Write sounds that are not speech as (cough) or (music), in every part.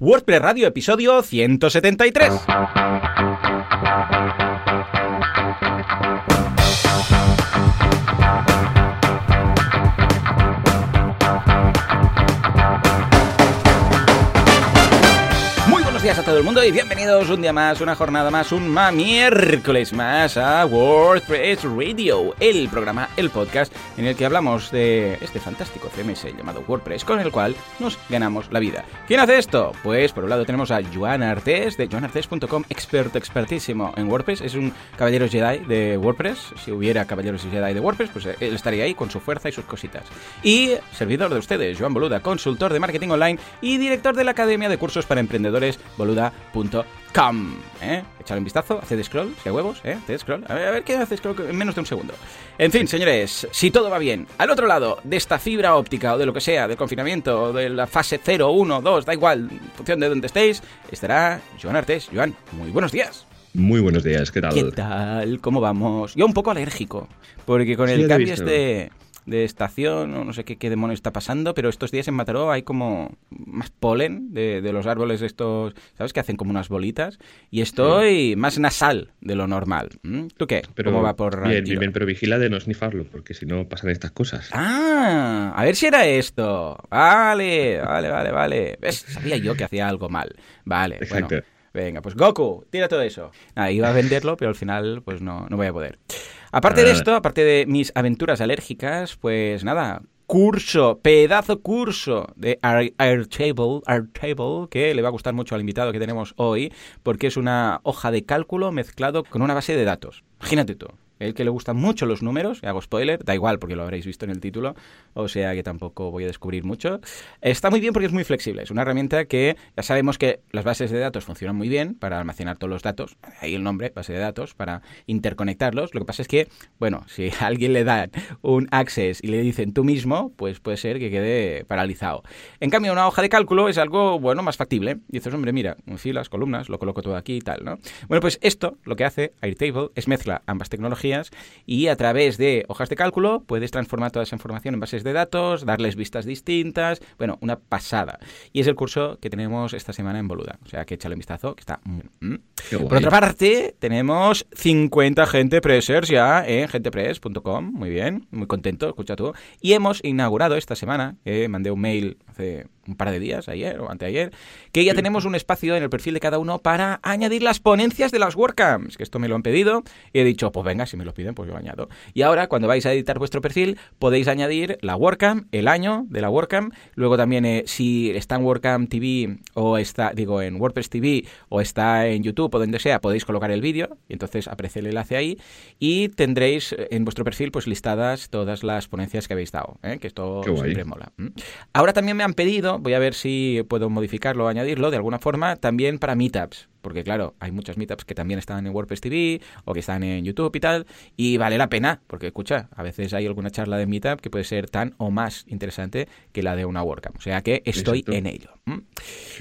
WordPress Radio, episodio 173. Todo el mundo y bienvenidos un día más, una jornada más, un ma miércoles más a WordPress Radio, el programa, el podcast en el que hablamos de este fantástico CMS llamado WordPress con el cual nos ganamos la vida. ¿Quién hace esto? Pues por un lado tenemos a Joan Artés de joanartés.com, experto expertísimo en WordPress, es un caballero Jedi de WordPress, si hubiera caballeros Jedi de WordPress, pues él estaría ahí con su fuerza y sus cositas. Y servidor de ustedes, Joan Boluda, consultor de marketing online y director de la Academia de Cursos para Emprendedores boluda.com. ¿eh? Echar un vistazo, haced scroll, si hay huevos, ¿eh? Haced scroll. A ver, a ver qué hace scroll en menos de un segundo. En fin, señores, si todo va bien, al otro lado de esta fibra óptica o de lo que sea, del confinamiento, o de la fase 0, 1, 2, da igual, en función de donde estéis, estará Joan Artes. Joan, muy buenos días. Muy buenos días, ¿qué tal? ¿Qué tal? ¿Cómo vamos? Yo un poco alérgico, porque con el cambio este de estación o no sé qué, qué demonio está pasando, pero estos días en Mataró hay como más polen de, los árboles estos, ¿sabes? Que hacen como unas bolitas y estoy más nasal de lo normal. ¿Tú qué? Pero, ¿Cómo va por Bien, bien, bien, pero vigila de no snifarlo, porque si no pasan estas cosas. Ah, a ver si era esto. Vale, vale, vale, vale. Sabía yo que hacía algo mal. Vale, Exacto. bueno. Venga, pues Goku, tira todo eso. iba a venderlo, pero al final pues no, no voy a poder. Aparte de esto, aparte de mis aventuras alérgicas, pues nada, curso, pedazo curso de Airtable, Airtable, que le va a gustar mucho al invitado que tenemos hoy, porque es una hoja de cálculo mezclado con una base de datos. Imagínate tú. El que le gustan mucho los números, hago spoiler, da igual porque lo habréis visto en el título, o sea que tampoco voy a descubrir mucho. Está muy bien porque es muy flexible, es una herramienta que ya sabemos que las bases de datos funcionan muy bien para almacenar todos los datos, ahí el nombre, base de datos, para interconectarlos. Lo que pasa es que, bueno, si a (laughs) alguien le dan un access y le dicen tú mismo, pues puede ser que quede paralizado. En cambio, una hoja de cálculo es algo, bueno, más factible. Y dices, hombre, mira, filas, columnas, lo coloco todo aquí y tal, ¿no? Bueno, pues esto lo que hace Airtable es mezcla ambas tecnologías y a través de hojas de cálculo puedes transformar toda esa información en bases de datos, darles vistas distintas, bueno, una pasada. Y es el curso que tenemos esta semana en Boluda, o sea que échale un vistazo, que está muy... Por otra parte, tenemos 50 gente pressers ya en gentepress.com, muy bien, muy contento, escucha tú. Y hemos inaugurado esta semana, eh, mandé un mail hace un par de días, ayer o anteayer, que ya tenemos un espacio en el perfil de cada uno para añadir las ponencias de las WordCamps, que esto me lo han pedido, y he dicho, pues venga, si me lo piden, pues yo añado. Y ahora, cuando vais a editar vuestro perfil, podéis añadir la WordCamp, el año de la WordCamp, luego también eh, si está en WordCamp TV o está, digo, en WordPress TV o está en YouTube o donde sea, podéis colocar el vídeo, y entonces aparece el enlace ahí, y tendréis en vuestro perfil pues listadas todas las ponencias que habéis dado, ¿eh? que esto siempre mola. Ahora también me han pedido voy a ver si puedo modificarlo o añadirlo de alguna forma también para meetups porque claro, hay muchas meetups que también están en WordPress TV o que están en YouTube y tal, y vale la pena, porque escucha, a veces hay alguna charla de meetup que puede ser tan o más interesante que la de una WordCamp, o sea que estoy en ello.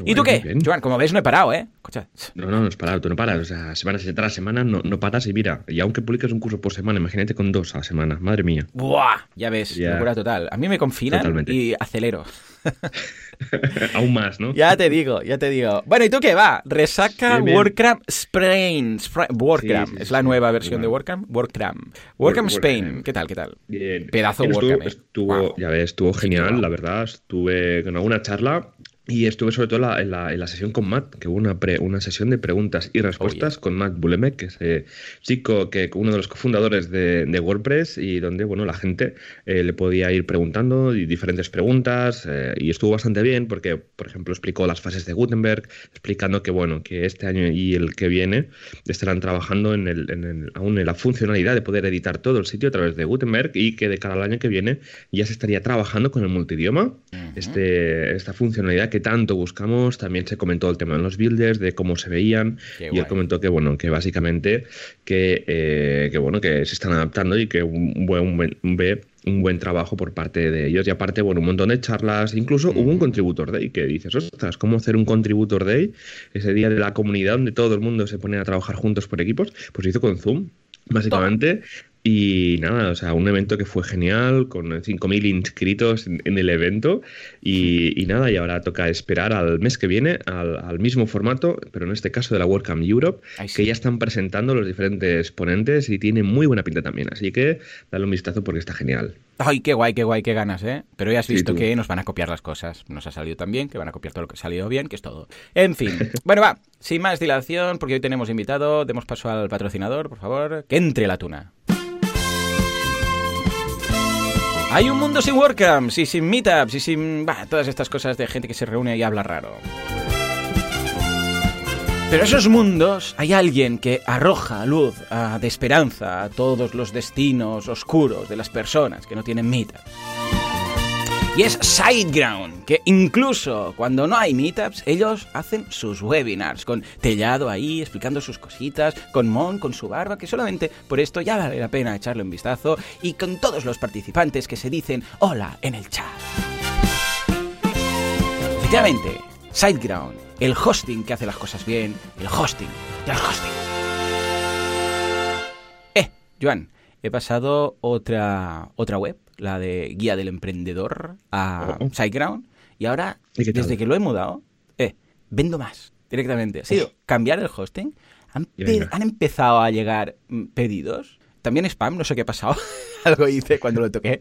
¿Y tú qué? Joan, como ves no he parado, ¿eh? Escucha. No, no, no has parado, tú no paras, o sea, semana tras semana no, no paras y mira, y aunque publiques un curso por semana, imagínate con dos a la semana, madre mía. Buah, ya ves, locura total. A mí me confinan y acelero. (laughs) (laughs) Aún más, ¿no? Ya te digo, ya te digo. Bueno, ¿y tú qué va? Resaca WordCamp Spain. WordCamp, es la nueva versión de WordCamp. WordCamp. WordCamp Spain. ¿Qué tal? ¿Qué tal? Bien. Pedazo WordCamp. ¿eh? Estuvo, ya ves, estuvo genial, la verdad. Estuve con alguna charla y estuve sobre todo en la, en la, sesión con Matt, que hubo una, una sesión de preguntas y respuestas con Matt Bulemek, que es eh, chico, que uno de los cofundadores de, de WordPress, y donde bueno la gente eh, le podía ir preguntando diferentes preguntas, eh, y estuvo bastante bien porque, por ejemplo, explicó las fases de Gutenberg, explicando que bueno que este año y el que viene estarán trabajando en, el, en el, aún en la funcionalidad de poder editar todo el sitio a través de Gutenberg y que de cara al año que viene ya se estaría trabajando con el multidioma, este, esta funcionalidad que tanto buscamos. También se comentó el tema de los builders, de cómo se veían. y él comentó que, bueno, que básicamente que, eh, que, bueno, que se están adaptando y que un buen, ve un buen trabajo por parte de ellos. Y aparte, bueno, un montón de charlas. Incluso hubo un Contributor Day que dices, ostras, ¿cómo hacer un Contributor Day? Ese día de la comunidad donde todo el mundo se pone a trabajar juntos por equipos. Pues hizo con Zoom, básicamente. Y nada, o sea, un evento que fue genial, con 5.000 inscritos en, el evento. Y, nada, y ahora toca esperar al mes que viene, al, mismo formato, pero en este caso de la WordCamp Europe, que ya están presentando los diferentes ponentes y tiene muy buena pinta también. Así que dale un vistazo porque está genial. Ay, qué guay, qué guay, qué ganas, ¿eh? Pero ya has visto que nos van a copiar las cosas. Nos ha salido tan bien que van a copiar todo lo que ha salido bien, que es todo. En fin. (laughs) bueno, va, sin más dilación, porque hoy tenemos invitado, demos paso al patrocinador, por favor. Que entre la tuna. Hay un mundo sin WordCamps y sin meetups y sin todas estas cosas de gente que se reúne y habla raro. Pero esos mundos hay alguien que arroja luz de esperanza a todos los destinos oscuros de las personas que no tienen meetups. Y es Sideground, que incluso cuando no hay meetups, ellos hacen sus webinars con Tellado ahí explicando sus cositas, con Mon con su barba, que solamente por esto ya vale la pena echarle un vistazo, y con todos los participantes que se dicen hola en el chat. Efectivamente, Sideground, el hosting que hace las cosas bien, el hosting del hosting. Eh, Joan, he pasado otra, otra web la de Guía del Emprendedor a oh. SiteGround. Y ahora, desde que lo he mudado, eh, vendo más directamente. Ha sido cambiar el hosting. Han, han empezado a llegar mm, pedidos también spam, no sé qué ha pasado. (laughs) Algo hice cuando lo toqué.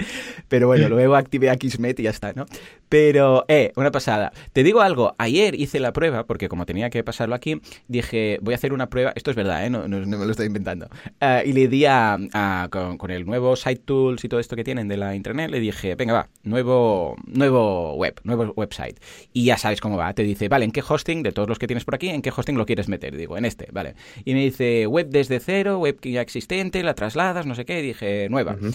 Pero bueno, luego activé Akismet y ya está, ¿no? Pero, eh, una pasada. Te digo algo, ayer hice la prueba, porque como tenía que pasarlo aquí, dije, voy a hacer una prueba, esto es verdad, ¿eh? No, me lo estoy inventando. Eh, y le di a, con, el nuevo Site Tools y todo esto que tienen de la internet, le dije, venga, va, nuevo, nuevo web, nuevo website. Y ya sabes cómo va, te dice, vale, ¿en qué hosting, de todos los que tienes por aquí, en qué hosting lo quieres meter? digo, en este, vale. Y me dice, web desde cero, web ya existente, la tras no sé qué, dije nueva.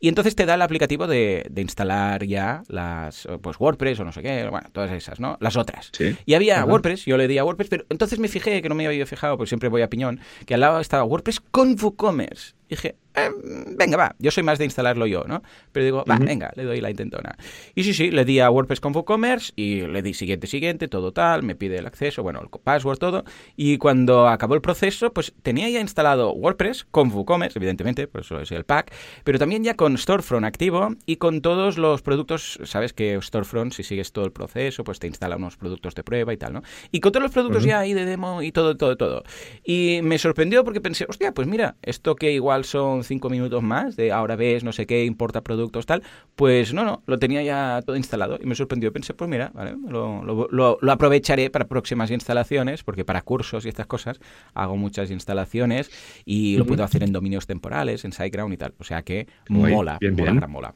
Y entonces te da el aplicativo de, instalar ya las, pues WordPress o no sé qué, bueno, todas esas, ¿no? Las otras. Y había WordPress, yo le di a WordPress, pero entonces me fijé, que no me había fijado, porque siempre voy a piñón, que al lado estaba WordPress con WooCommerce. dije, eh, venga, va, yo soy más de instalarlo yo, ¿no? Pero digo, va, venga, le doy la intentona. Y sí, sí, le di a WordPress con WooCommerce y le di siguiente, siguiente, todo tal, me pide el acceso, bueno, el password, todo. Y cuando acabó el proceso, pues tenía ya instalado WordPress con WooCommerce, evidentemente, por eso es el pack, pero también ya con Storefront activo y con todos los productos, sabes que Storefront, si sigues todo el proceso, pues te instala unos productos de prueba y tal, ¿no? Y con todos los productos ya ahí de demo y todo, todo, todo. Y me sorprendió porque pensé, hostia, pues mira, esto que igual son cinco minutos más, de ahora ves, no sé qué, importa productos, tal, pues no, no, lo tenía ya todo instalado y me sorprendió. Pensé, pues mira, vale, lo, lo, lo, aprovecharé para próximas instalaciones, porque para cursos y estas cosas hago muchas instalaciones y lo puedo hacer en dominios temporales, en SiteGround y tal. O sea que mola, mola, mola.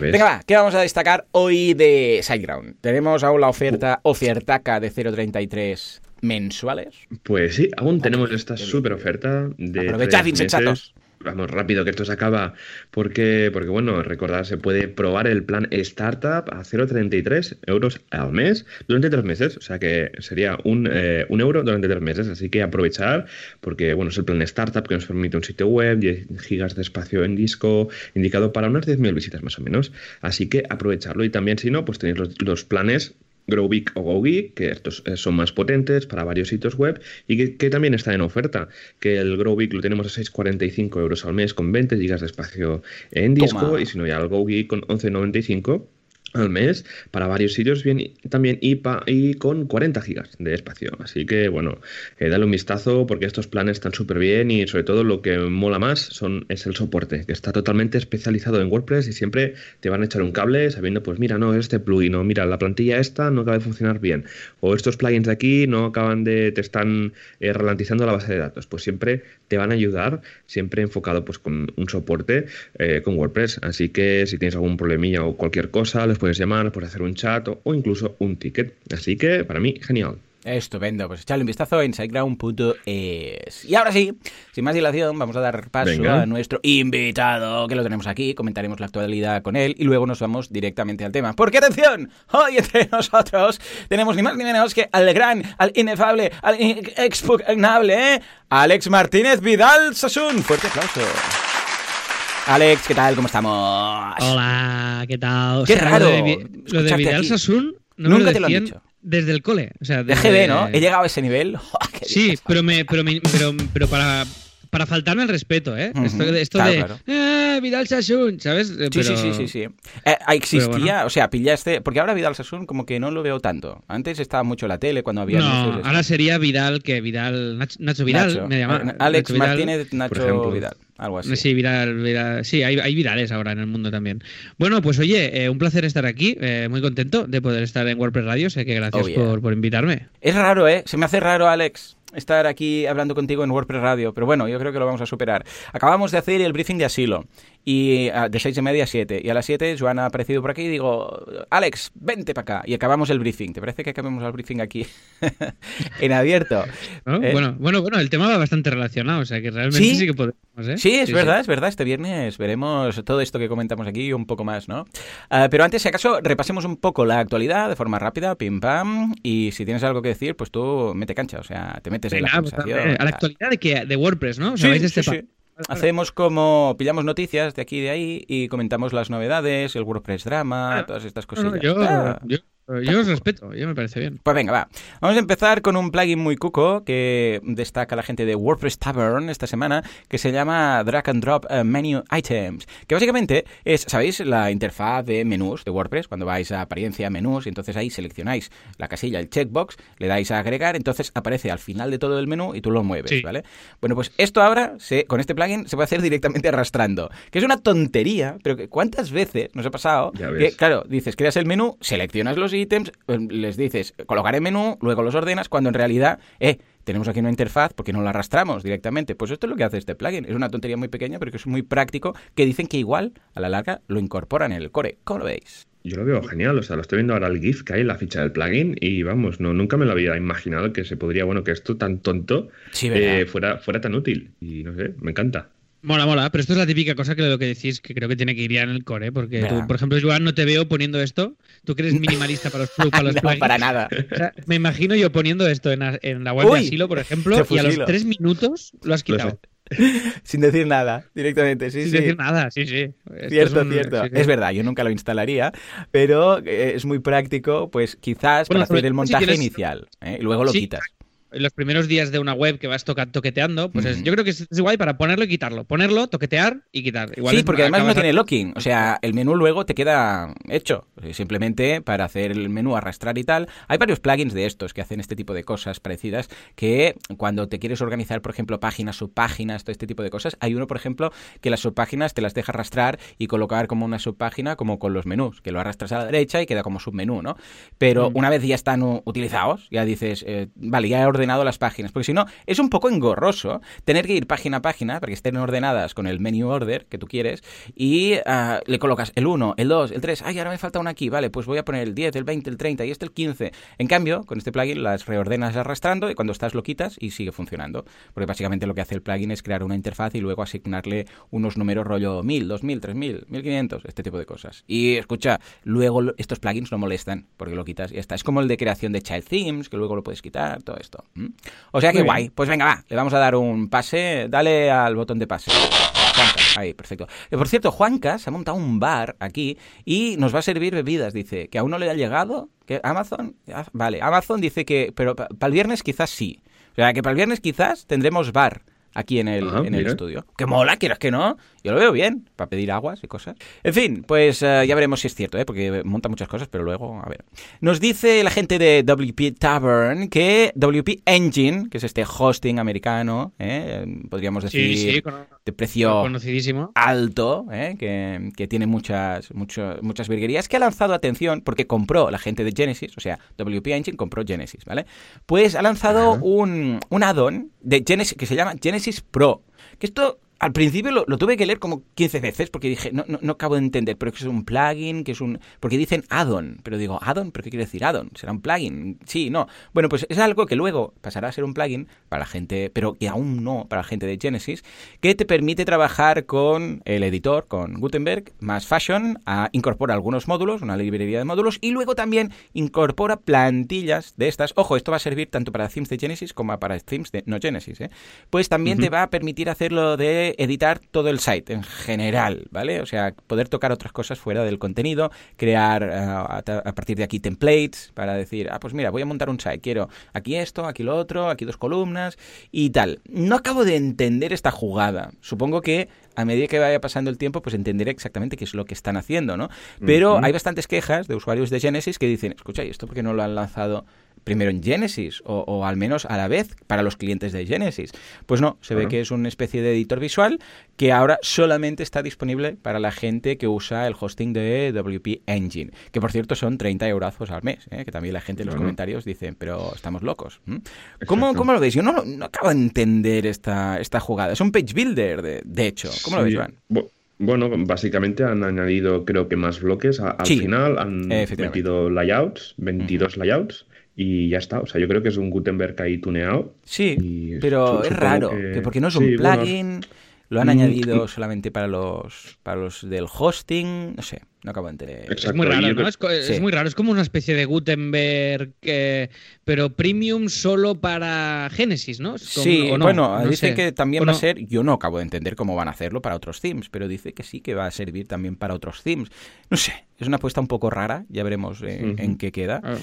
Venga, va, ¿qué vamos a destacar hoy de SiteGround? Tenemos aún la oferta ofertaca de 0.33 mensuales. Pues sí, aún tenemos esta súper oferta de. Aprovechad, insensatos vamos rápido que esto se acaba porque porque bueno recordar se puede probar el plan startup a 0,33 euros al mes durante tres meses. O sea que sería un, eh, un, euro durante tres meses. Así que aprovechar porque bueno es el plan startup que nos permite un sitio web 10 gigas de espacio en disco indicado para unas 10.000 visitas más o menos. Así que aprovecharlo. Y también si no pues tenéis los, los planes GrowBig o GoGeek, que estos eh, son más potentes para varios sitios web y que, también está en oferta, que el GrowBig lo tenemos a 6,45 euros al mes con 20 gigas de espacio en disco y si no ya el GoGeek con 11,95 al mes para varios sitios bien también y, y con 40 gigas de espacio. Así que bueno eh, dale un vistazo porque estos planes están súper bien y sobre todo lo que mola más son es el soporte que está totalmente especializado en WordPress y siempre te van a echar un cable sabiendo pues mira no este plugin o mira la plantilla esta no acaba de funcionar bien o estos plugins de aquí no acaban de te están eh, ralentizando la base de datos. Pues siempre te van a ayudar siempre enfocado pues con un soporte eh, con WordPress. Así que si tienes algún problemilla o cualquier cosa puedes llamar, puedes hacer un chat o, incluso un ticket. Así que para mí, genial. Estupendo, pues echarle un vistazo en siteground.es. Y ahora sí, sin más dilación, vamos a dar paso a nuestro invitado, que lo tenemos aquí, comentaremos la actualidad con él y luego nos vamos directamente al tema. Porque atención, hoy entre (laughs) nosotros tenemos ni más ni menos que al gran, al inefable, al expugnable, ¿eh? Alex Martínez Vidal Sasun. Fuerte aplauso. Alex, ¿qué tal? ¿Cómo estamos? Hola, ¿qué tal? Qué raro. Lo de, Vidal Sasun no Nunca te lo han dicho. Desde el cole. O sea, desde... De GB, ¿no? He llegado a ese nivel. (laughs) sí, pero, me, pero, pero, pero para, para faltarme el respeto, ¿eh? esto, de eh, Vidal Sassoon, ¿sabes? Sí, sí, sí, sí, sí. Eh, existía, o sea, pillaste, porque ahora Vidal Sassoon como que no lo veo tanto. Antes estaba mucho en la tele cuando había... No, ahora sería Vidal, que Vidal, Nacho, Vidal, me llama. Alex Martínez, Nacho Vidal. Algo así. Sí, viral, sí hay, hay, virales ahora en el mundo también. Bueno, pues oye, un placer estar aquí, muy contento de poder estar en WordPress Radio, sé que gracias oh, por, por invitarme. Es raro, ¿eh? Se me hace raro, Alex, estar aquí hablando contigo en WordPress Radio, pero bueno, yo creo que lo vamos a superar. Acabamos de hacer el briefing de asilo y ah, de seis y media a siete. Y a las siete Joan ha aparecido por aquí y digo, Alex, vente para acá. Y acabamos el briefing. ¿Te parece que acabemos el briefing aquí (laughs) en abierto? ¿Eh? Bueno, bueno, bueno, el tema va bastante relacionado, o sea que realmente sí, que podemos. ¿eh? Sí, es verdad, es verdad. Este viernes veremos todo esto que comentamos aquí y un poco más, ¿no? Ah, pero antes, si acaso, repasemos un poco la actualidad de forma rápida, pim pam. Y si tienes algo que decir, pues tú mete cancha, o sea, te metes en la pues, conversación. a, la actualidad de, que, de WordPress, ¿no? O sea, Hacemos como pillamos noticias de aquí y de ahí y comentamos las novedades, el WordPress drama, todas estas cosillas. yo, yo os respeto, yo me parece bien. Pues venga, va. Vamos a empezar con un plugin muy cuco que destaca la gente de WordPress Tavern esta semana, que se llama Drag and Drop eh, Menu Items, que básicamente es, ¿sabéis? La interfaz de menús de WordPress, cuando vais a apariencia, menús, y entonces ahí seleccionáis la casilla, el checkbox, le dais a agregar, entonces aparece al final de todo el menú y tú lo mueves, ¿vale? Bueno, pues esto ahora, se, con este plugin, se puede hacer directamente arrastrando, que es una tontería, pero ¿cuántas veces nos ha pasado? Que, claro, dices, creas el menú, seleccionas los ítems, pues, les dices colocar en menú, luego los ordenas, cuando en realidad, eh, tenemos aquí una interfaz porque no la arrastramos directamente. Pues esto es lo que hace este plugin. Es una tontería muy pequeña, pero que es muy práctico, que dicen que igual, a la larga, lo incorporan en el core. ¿Cómo lo veis? Yo lo veo genial, o sea, lo estoy viendo ahora el GIF que hay en la ficha del plugin y vamos, no, nunca me lo había imaginado que se podría, bueno, que esto tan tonto eh, fuera, fuera tan útil. Y no sé, me encanta. Mola, mola, pero esto es la típica cosa que lo que decís que creo que tiene que ir ya en el core, porque tú, por ejemplo, Joan, no te veo poniendo esto. Tú que eres (laughs) minimalista para los, para los no, para nada. me imagino yo poniendo esto en, la web de asilo, por ejemplo, y a los tres minutos lo has quitado. (laughs) Sin decir nada, directamente, sí, Sin decir nada, sí, sí. cierto, es cierto. Es verdad, yo nunca lo instalaría, pero eh, es muy práctico, pues quizás para hacer el montaje inicial, ¿eh? y luego lo quitas en los primeros días de una web que vas toqueteando, pues yo creo que es, guay para ponerlo y quitarlo. Ponerlo, toquetear y quitar. sí, porque además no tiene locking. O sea, el menú luego te queda hecho. Simplemente para hacer el menú arrastrar y tal. Hay varios plugins de estos que hacen este tipo de cosas parecidas que cuando te quieres organizar, por ejemplo, páginas, subpáginas, todo este tipo de cosas, hay uno, por ejemplo, que las subpáginas te las deja arrastrar y colocar como una subpágina como con los menús, que lo arrastras a la derecha y queda como submenú, ¿no? Pero una vez ya están utilizados, ya dices, eh, vale, ya he ordenado las páginas, porque si no, es un poco engorroso tener que ir página a página para que estén ordenadas con el menu order que tú quieres y ah, le colocas el 1, el 2, el 3, ay, ahora me falta uno aquí, vale, pues voy a poner el 10, el 20, el 30 y este el 15. En cambio, con este plugin las reordenas arrastrando y cuando estás lo quitas y sigue funcionando, porque básicamente lo que hace el plugin es crear una interfaz y luego asignarle unos números rollo 1000, 2000, 3000, 1500, este tipo de cosas. Y escucha, luego estos plugins no molestan porque lo quitas y ya está. Es como el de creación de child themes, que luego lo puedes quitar, todo esto. O sea que guay. Pues venga, va, le vamos a dar un pase. Dale al botón de pase. Juanca, ahí, perfecto. Eh, por cierto, Juanca se ha montado un bar aquí y nos va a servir bebidas, dice, que aún no le ha llegado. que Amazon? Ah, vale, Amazon dice que, pero para el viernes quizás sí. O sea, que para el viernes quizás tendremos bar aquí en el, en el estudio. Que mola, quieras que no. Yo lo veo bien, para pedir aguas y cosas. En fin, pues eh, ya veremos si es cierto, ¿eh? porque monta muchas cosas, pero luego, a ver. Nos dice la gente de WP Tavern que WP Engine, que es este hosting americano, ¿eh? podríamos decir, de precio alto, ¿eh? que, que, tiene muchas, muchas virguerías, que ha lanzado atención porque compró la gente de Genesis, o sea, WP Engine compró Genesis, ¿vale? Pues ha lanzado un, un add-on de Genesis que se llama Genesis Pro. Que esto al principio lo, tuve que leer como 15 veces porque dije, no, no, no acabo de entender, pero que es un plugin, que es un... Porque dicen add-on, pero digo, add-on, ¿pero qué quiere decir add-on? ¿Será un plugin? Sí, no. Bueno, pues es algo que luego pasará a ser un plugin para la gente, pero que aún no para la gente de Genesis, que te permite trabajar con el editor, con Gutenberg, más Fashion, a, incorpora algunos módulos, una librería de módulos, y luego también incorpora plantillas de estas. Ojo, esto va a servir tanto para themes de Genesis como para themes de no Genesis, ¿eh? Pues también te va a permitir hacerlo de editar todo el site en general, ¿vale? O sea, poder tocar otras cosas fuera del contenido, crear eh, a, partir de aquí templates para decir, ah, pues mira, voy a montar un site, quiero aquí esto, aquí lo otro, aquí dos columnas y tal. No acabo de entender esta jugada. Supongo que a medida que vaya pasando el tiempo, pues entenderé exactamente qué es lo que están haciendo, ¿no? Pero hay bastantes quejas de usuarios de Genesis que dicen, escucha, ¿y esto por qué no lo han lanzado primero en Genesis o, al menos a la vez para los clientes de Genesis. Pues no, se ve que es una especie de editor visual que ahora solamente está disponible para la gente que usa el hosting de WP Engine, que por cierto son 30 euros al mes, ¿eh? que también la gente en los comentarios dice, pero estamos locos. ¿Cómo, ¿Cómo, lo veis? Yo no, no, acabo de entender esta, esta jugada. Es un page builder, de, de hecho. ¿Cómo lo veis, Joan? Bueno, básicamente han añadido creo que más bloques al final, han metido layouts, 22 layouts y ya está. O sea, yo creo que es un Gutenberg ahí tuneado. Sí, pero es raro, que porque no es un plugin, lo han mm, añadido mm. solamente para los, para los del hosting, no sé, no acabo de entender. Es muy raro, ¿no? Es, muy raro, es como una especie de Gutenberg, pero premium solo para Genesis, ¿no? sí, bueno, dice que también va a ser, yo no acabo de entender cómo van a hacerlo para otros themes, pero dice que sí que va a servir también para otros themes. No sé, es una apuesta un poco rara, ya veremos en qué queda. Ah.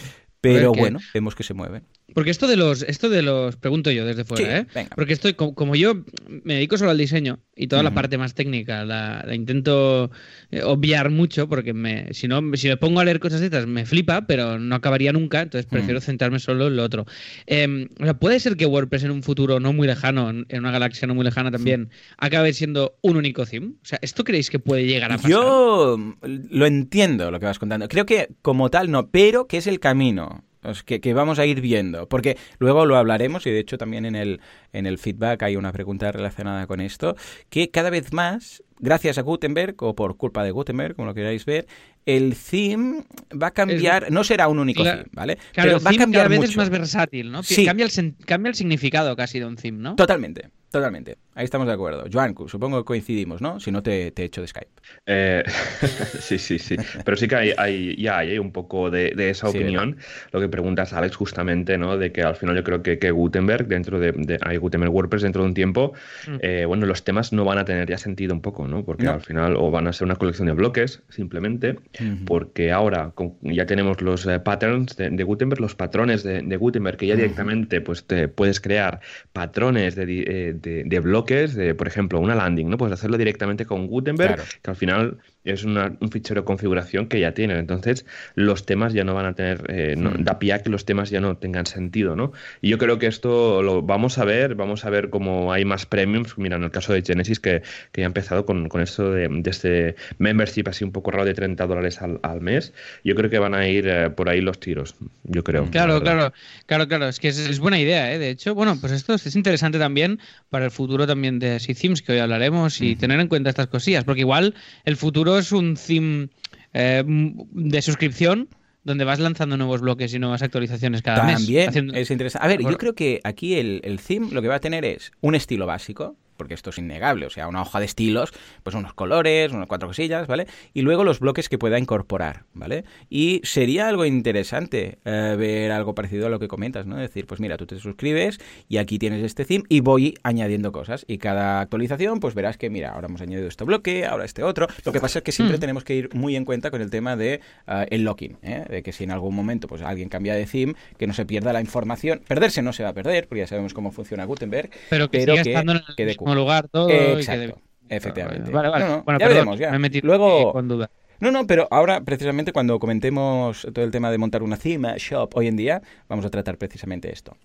Pero bueno, vemos que se mueven. Porque esto de los, esto de los, pregunto yo desde fuera, ¿eh? Porque estoy, como, yo me dedico solo al diseño y toda la parte más técnica la, intento eh, obviar mucho, porque me, si no, si me pongo a leer cosas de estas me flipa, pero no acabaría nunca, entonces prefiero centrarme solo en lo otro. Em, o sea, puede ser que WordPress en un futuro no muy lejano, en una galaxia no muy lejana también, acabe siendo un único theme. O sea, ¿esto creéis que puede llegar a pasar? Yo lo entiendo lo que vas contando. Creo que como tal no, pero que es el camino que, vamos a ir viendo, porque luego lo hablaremos y de hecho también en el, en el feedback hay una pregunta relacionada con esto, que cada vez más, gracias a Gutenberg o por culpa de Gutenberg, como lo queráis ver, el theme va a cambiar, no será un único theme, ¿vale? Pero va a cambiar cada vez es más versátil, ¿no? Cambia, el, cambia el significado casi de un theme, ¿no? Totalmente. Totalmente, ahí estamos de acuerdo. Joan, supongo que coincidimos, ¿no? Si no, te, te echo de Skype. Eh, (laughs) sí, sí, sí. Pero sí que hay, hay ya hay un poco de, esa opinión. Lo que preguntas, Alex, justamente, ¿no? De que al final yo creo que, que Gutenberg, dentro de, hay Gutenberg WordPress dentro de un tiempo, mm. eh, bueno, los temas no van a tener ya sentido un poco, ¿no? Porque al final o van a ser una colección de bloques, simplemente, porque ahora ya tenemos los eh, patterns de, Gutenberg, los patrones de, Gutenberg, que ya directamente pues te puedes crear patrones de de, bloques, de, por ejemplo, una landing, ¿no? Puedes hacerlo directamente con Gutenberg, que al final es un fichero de configuración que ya tienen. Entonces, los temas ya no van a tener, eh, hmm. da pie a que los temas ya no tengan sentido, ¿no? Y yo creo que esto lo vamos a ver, vamos a ver cómo hay más premiums. Mira, en el caso de Genesis, que, que ya ha empezado con, con esto de, este membership así un poco raro de 30 dólares al, al mes, yo creo que van a ir eh, por ahí los tiros, yo creo. Claro, claro, claro, claro. Es que es, buena idea, ¿eh? De hecho, bueno, pues esto es interesante también para el futuro también de Themes, que hoy hablaremos, y tener en cuenta estas cosillas, porque igual el futuro es un theme eh, de suscripción donde vas lanzando nuevos bloques y nuevas actualizaciones cada mes. También es interesante. A ver, yo creo que aquí el, el theme lo que va a tener es un estilo básico, porque esto es innegable, o sea, una hoja de estilos, pues unos colores, unas cuatro cosillas, ¿vale? Y luego los bloques que pueda incorporar, ¿vale? Y sería algo interesante eh, ver algo parecido a lo que comentas, ¿no? Decir, pues mira, tú te suscribes y aquí tienes este theme y voy añadiendo cosas. Y cada actualización, pues verás que, mira, ahora hemos añadido este bloque, ahora este otro. Lo que pasa es que siempre mm. tenemos que ir muy en cuenta con el tema de eh, el locking, ¿eh? De que si en algún momento pues alguien cambia de theme, que no se pierda la información. Perderse no se va a perder, porque ya sabemos cómo funciona Gutenberg, pero que, pero que, que lugar todo. Exacto. Efectivamente. Vale, vale. bueno, ya veremos, ya. Me Luego... con duda. No, no, pero ahora precisamente cuando comentemos todo el tema de montar una cima, shop, hoy en día, vamos a tratar precisamente esto.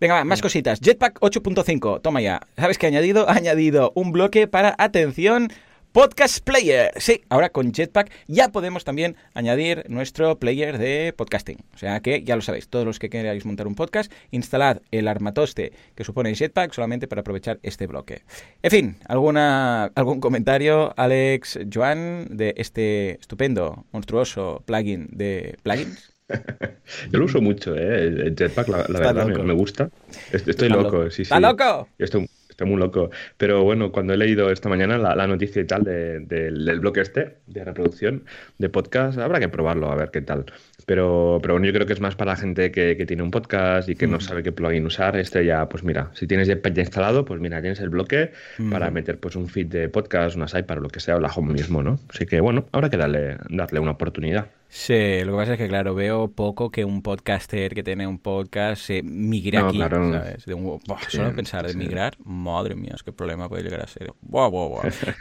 Venga, más cositas. Jetpack 8.5, toma ya. ¿Sabes qué ha añadido? Ha añadido un bloque para atención Podcast Player. Sí, ahora con Jetpack ya podemos también añadir nuestro player de podcasting. O sea que ya lo sabéis, todos los que queráis montar un podcast, instalad el armatoste que supone Jetpack solamente para aprovechar este bloque. En fin, ¿alguna, ¿algún comentario, Alex, Joan, de este estupendo, monstruoso plugin de plugins? (laughs) Yo lo uso mucho, ¿eh? el Jetpack, la, verdad, me, gusta. Estoy, loco, sí, sí. ¿Está loco? Estoy, Estoy muy loco. Pero bueno, cuando he leído esta mañana la, noticia y tal del bloque este de reproducción de podcast, habrá que probarlo a ver qué tal. Pero, pero bueno, yo creo que es más para la gente que, tiene un podcast y que no sabe qué plugin usar. Este ya, pues mira, si tienes ya instalado, pues mira, tienes el bloque para meter pues un feed de podcast, una site, para lo que sea, o la home mismo, ¿no? Así que bueno, habrá que darle, darle una oportunidad. Sí, lo que pasa es que, claro, veo poco que un podcaster que tiene un podcast se migre aquí, ¿sabes? De un, solo pensar de migrar, madre mía, qué problema puede llegar a ser.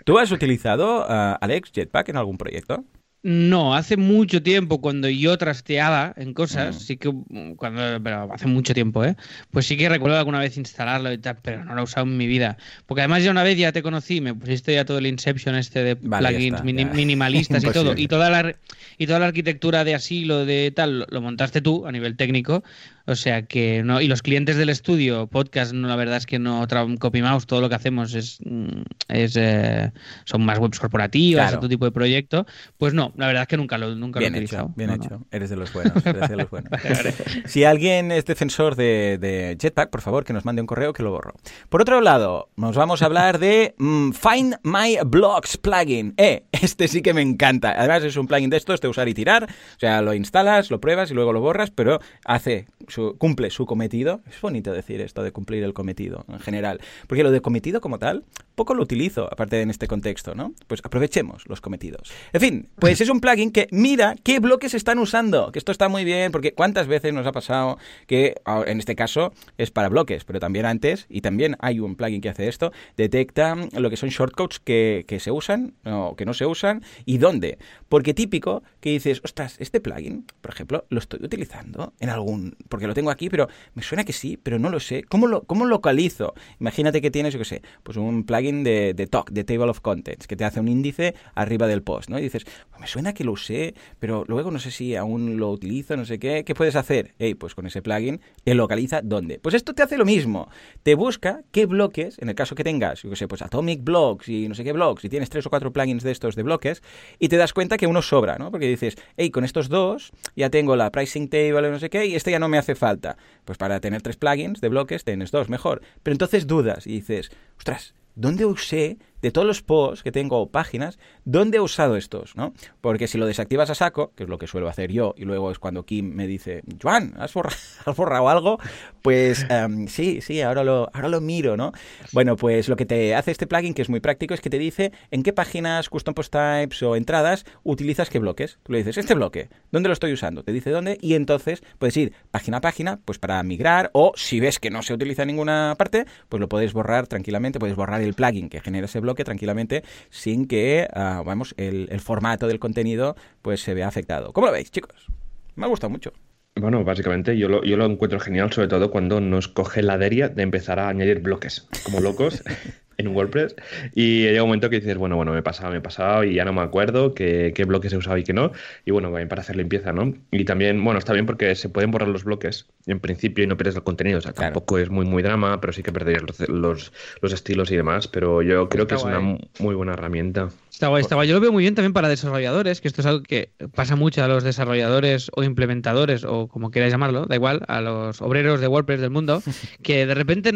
¿Tú has utilizado, uh, Alex, Jetpack en algún proyecto? No, hace mucho tiempo cuando yo trasteaba en cosas, mm. sí que mm, cuando pero hace mucho tiempo, ¿eh? Pues sí que recuerdo alguna vez instalarlo y tal, pero no lo he usado en mi vida. Porque además ya una vez ya te conocí, me pusiste ya todo el Inception este de plugins minimalistas (laughs) y todo, y toda la y toda la arquitectura de asilo de tal lo montaste tú a nivel técnico o sea que no, y los clientes del estudio, podcast, no, la verdad es que no copy mouse, todo lo que hacemos es, mm, es eh, son más webs corporativas, otro tipo de proyecto. Pues no, la verdad es que nunca lo, nunca bien lo he utilizado. Hecho, bien hecho, eres de los buenos. Eres de los buenos. (laughs) si alguien es defensor de, Jetpack, por favor, que nos mande un correo que lo borro. Por otro lado, nos vamos a hablar de mm, Find My Blocks plugin. Eh, este sí que me encanta. Además es un plugin de estos de usar y tirar. O sea, lo instalas, lo pruebas y luego lo borras, pero hace cumple su cometido. Es bonito decir esto de cumplir el cometido en general, porque lo de cometido como tal, poco lo utilizo, aparte en este contexto, ¿no? Pues aprovechemos los cometidos. En fin, pues es un plugin que mira qué bloques están usando, que esto está muy bien, porque cuántas veces nos ha pasado que, en este caso, es para bloques, pero también antes, y también hay un plugin que hace esto, detecta lo que son shortcuts que, que se usan o que no se usan y dónde. Porque típico que dices, ostras, este plugin, por ejemplo, lo estoy utilizando en algún lo tengo aquí, pero me suena que sí, pero no lo sé. ¿Cómo, lo, cómo localizo? Imagínate que tienes, yo qué sé, pues un plugin de, de TOC, de Table of Contents, que te hace un índice arriba del post, ¿no? Y dices, me suena que lo usé, pero luego no sé si aún lo utilizo, no sé qué. ¿Qué puedes hacer? Hey, pues con ese plugin te localiza dónde. Pues esto te hace lo mismo. Te busca qué bloques, en el caso que tengas, yo qué sé, pues Atomic Blocks y no sé qué blocks, y tienes tres o cuatro plugins de estos de bloques, y te das cuenta que uno sobra, ¿no? Porque dices, hey, con estos dos ya tengo la pricing table, no sé qué, y este ya no me hace falta? Pues para tener tres plugins de bloques tienes dos, mejor. Pero entonces dudas y dices, ostras, ¿dónde usé de todos los posts que tengo páginas, ¿dónde he usado estos? ¿no? Porque si lo desactivas a saco, que es lo que suelo hacer yo, y luego es cuando Kim me dice, Juan, (laughs) ¿has borrado, algo? Pues em, sí, sí, ahora lo, ahora lo miro, ¿no? Bueno, pues lo que te hace este plugin, que es muy práctico, es que te dice en qué páginas, custom post types o entradas utilizas qué bloques. Tú le dices, este bloque, ¿dónde lo estoy usando? Te dice dónde y entonces puedes ir página a página, pues para migrar, o si ves que no se utiliza en ninguna parte, pues lo puedes borrar tranquilamente, puedes borrar el plugin que genera ese bloque que tranquilamente sin que, ah, vamos, el, el, formato del contenido pues se vea afectado. ¿Cómo lo veis, chicos? Me ha gustado mucho. Bueno, básicamente yo lo, yo lo encuentro genial, sobre todo cuando nos coge la deria de empezar a añadir bloques como locos (laughs) en un WordPress y llega un momento que dices, bueno, bueno, me he pasado, me he pasado y ya no me acuerdo qué, qué bloques he usado y qué no. Y bueno, para hacer limpieza, ¿no? Y también, bueno, está bien porque se pueden borrar los bloques en principio y no pierdes el contenido. O sea, tampoco es muy, muy drama, pero sí que perderías los, los, estilos y demás. Pero yo creo que es una muy buena herramienta. Está guay, está guay. Yo lo veo muy bien también para desarrolladores, que esto es algo que pasa mucho a los desarrolladores o implementadores o como quieras llamarlo, da igual, a los obreros de WordPress del mundo, (laughs) que de repente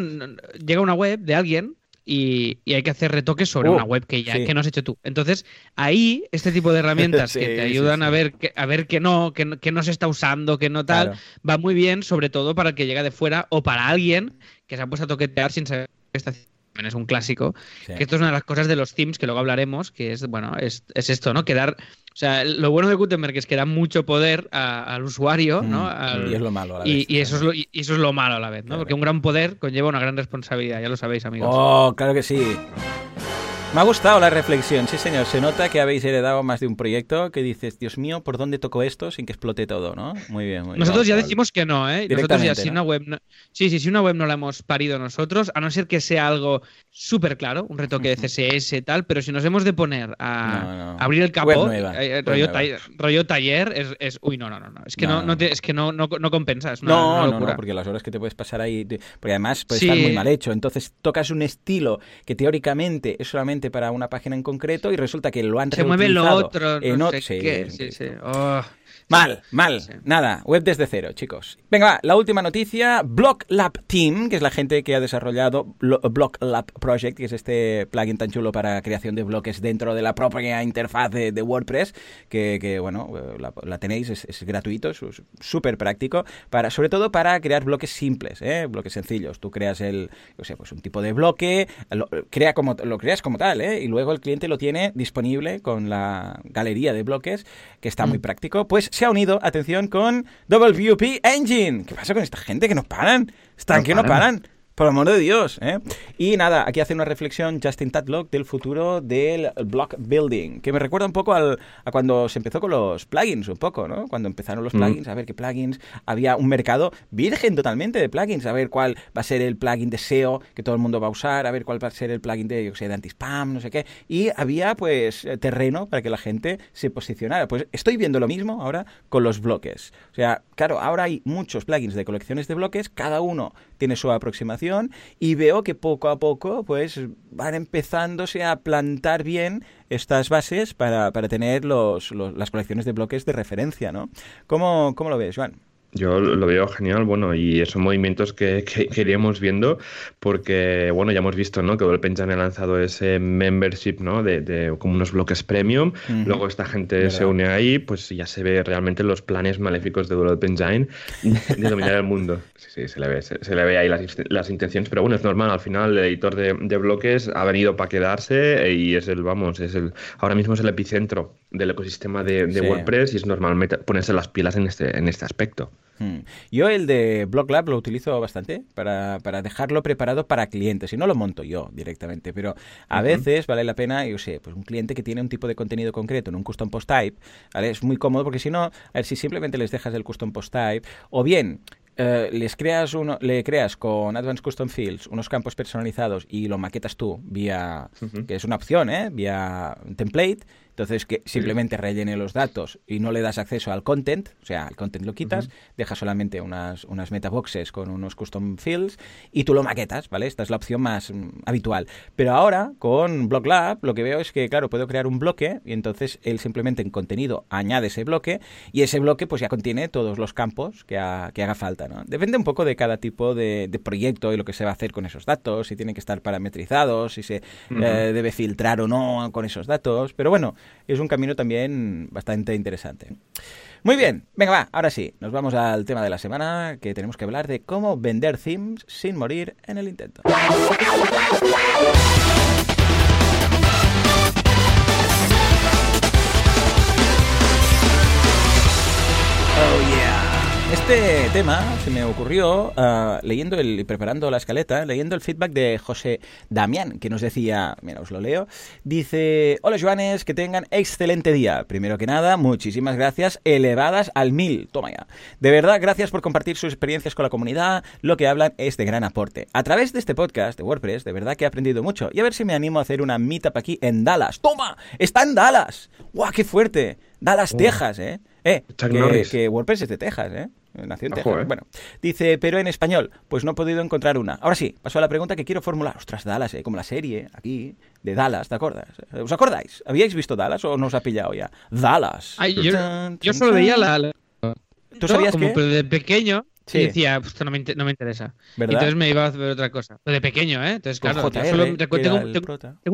llega una web de alguien y, hay que hacer retoques sobre una uh, web que ya que no has hecho tú. Entonces, ahí este tipo de herramientas (laughs) que te ayudan a ver que, a ver que no, que, que, no se está usando, que no tal, va muy bien, sobre todo para el que llega de fuera o para alguien que se ha puesto a toquetear sin saber qué está haciendo es un clásico. Que esto es una de las cosas de los themes que luego hablaremos, que es, bueno, es, es esto, ¿no? Que dar, o sea, lo bueno de Gutenberg es que da mucho poder al usuario, ¿no? Mm, y es lo malo a la vez. Y, eso es lo, y eso es lo malo a la vez, ¿no? Porque un gran poder conlleva una gran responsabilidad, ya lo sabéis, amigos. Oh, claro que sí. Me ha gustado la reflexión, sí señor. Se nota que habéis heredado más de un proyecto que dices, Dios mío, ¿por dónde toco esto sin que explote todo, no? Muy bien, muy bien. Nosotros ya decimos que no, ¿eh? Nosotros ya, si una web no... Sí, sí, si una web no la hemos parido nosotros, a no ser que sea algo súper claro, un retoque de CSS y tal, pero si nos hemos de poner a abrir el capó, eh, rollo, taller, es, es, Uy, no, no, no, Es que no, no, es que no, no, compensa, es no, no, no, porque las horas que te puedes pasar ahí... Porque además puede estar muy mal hecho. Entonces tocas un estilo que teóricamente es solamente para una página en concreto y resulta que lo han Se mueve lo otro, no sé qué. Sí, sí. Oh. Mal, mal. Nada, web desde cero, chicos. Venga, va, la última noticia. Block Lab Team, que es la gente que ha desarrollado Block Lab Project, que es este plugin tan chulo para creación de bloques dentro de la propia interfaz de, WordPress, que, bueno, eh, la, tenéis, es, gratuito, es súper práctico, para, sobre todo para crear bloques simples, ¿eh? bloques sencillos. Tú creas el, o sea, pues un tipo de bloque, lo, crea como, lo creas como tal, ¿eh? y luego el cliente lo tiene disponible con la galería de bloques, que está muy mm. práctico. Pues se ha unido, atención, con WP Engine. ¿Qué pasa con esta gente que no paran? Están que no paran. Por amor de Dios, ¿eh? Y nada, aquí hace una reflexión Justin Tadlock del futuro del block building, que me recuerda un poco al, a cuando se empezó con los plugins, un poco, ¿no? Cuando empezaron los mm. plugins, a ver qué plugins, había un mercado virgen totalmente de plugins, a ver cuál va a ser el plugin de SEO que todo el mundo va a usar, a ver cuál va a ser el plugin de, yo sé, de anti-spam, no sé qué, y había pues eh, terreno para que la gente se posicionara. Pues estoy viendo lo mismo ahora con los bloques. O sea, claro, ahora hay muchos plugins de colecciones de bloques, cada uno tiene su aproximación y veo que poco a poco pues van empezándose a plantar bien estas bases para, para tener los, las colecciones de bloques de referencia, ¿no? ¿Cómo, cómo lo ves, Juan? Yo lo veo genial, bueno, y son movimientos que, que, iríamos viendo porque, bueno, ya hemos visto, ¿no? Que Engine ha lanzado ese membership, ¿no? De, de como unos bloques premium, luego esta gente se une ahí, pues ya se ve realmente los planes maléficos de Engine de dominar el mundo. (laughs) Sí, sí, se le ve, se, le ve ahí las, las, intenciones, pero bueno, es normal, al final el editor de, de, bloques ha venido para quedarse y es el, vamos, es el, ahora mismo es el epicentro del ecosistema de, de WordPress y es normal ponerse las pilas en este, en este aspecto. Hmm. Yo el de BlockLab lo utilizo bastante para, para, dejarlo preparado para clientes y no lo monto yo directamente, pero a veces vale la pena, yo sé, pues un cliente que tiene un tipo de contenido concreto en un custom post type, ¿vale? es muy cómodo porque si no, a ver si simplemente les dejas el custom post type o bien eh, les creas uno, le creas con Advanced Custom Fields unos campos personalizados y lo maquetas tú vía, que es una opción, ¿eh? vía template entonces, que simplemente rellene los datos y no le das acceso al content, o sea, al content lo quitas, dejas solamente unas, unas metaboxes con unos custom fields y tú lo maquetas, ¿vale? Esta es la opción más mm, habitual. Pero ahora, con BlockLab, lo que veo es que, claro, puedo crear un bloque y entonces él simplemente en contenido añade ese bloque y ese bloque pues ya contiene todos los campos que, que haga falta, ¿no? Depende un poco de cada tipo de, proyecto y lo que se va a hacer con esos datos, si tienen que estar parametrizados, si se eh, debe filtrar o no con esos datos, pero bueno, es un camino también bastante interesante. Muy bien, venga, va, ahora sí, nos vamos al tema de la semana, que tenemos que hablar de cómo vender themes sin morir en el intento. Este tema se me ocurrió uh, leyendo el, y preparando la escaleta, leyendo el feedback de José Damián, que nos decía, mira, os lo leo, dice, hola Joanes, que tengan excelente día. Primero que nada, muchísimas gracias, elevadas al mil. Toma ya. De verdad, gracias por compartir sus experiencias con la comunidad, lo que hablan es de gran aporte. A través de este podcast de WordPress, de verdad que he aprendido mucho y a ver si me animo a hacer una meetup aquí en Dallas. ¡Toma! ¡Está en Dallas! ¡Guau, qué fuerte! Dallas, Texas, ¿eh? Eh, que, WordPress es de Texas, ¿eh? Nació en Texas. Eh. Bueno, dice, pero en español, pues no he podido encontrar una. Ahora sí, paso a la pregunta que quiero formular. Ostras, Dallas, ¿eh? Como la serie aquí de Dallas, ¿te acuerdas? ¿Os acordáis? ¿Habíais visto Dallas o no os ha pillado ya? Dallas. yo, solo veía la... ¿Tú sabías que? de pequeño Sí. Y decía, esto no me, no me interesa. entonces me iba a ver otra cosa. de pequeño, ¿eh? Entonces, claro, tengo,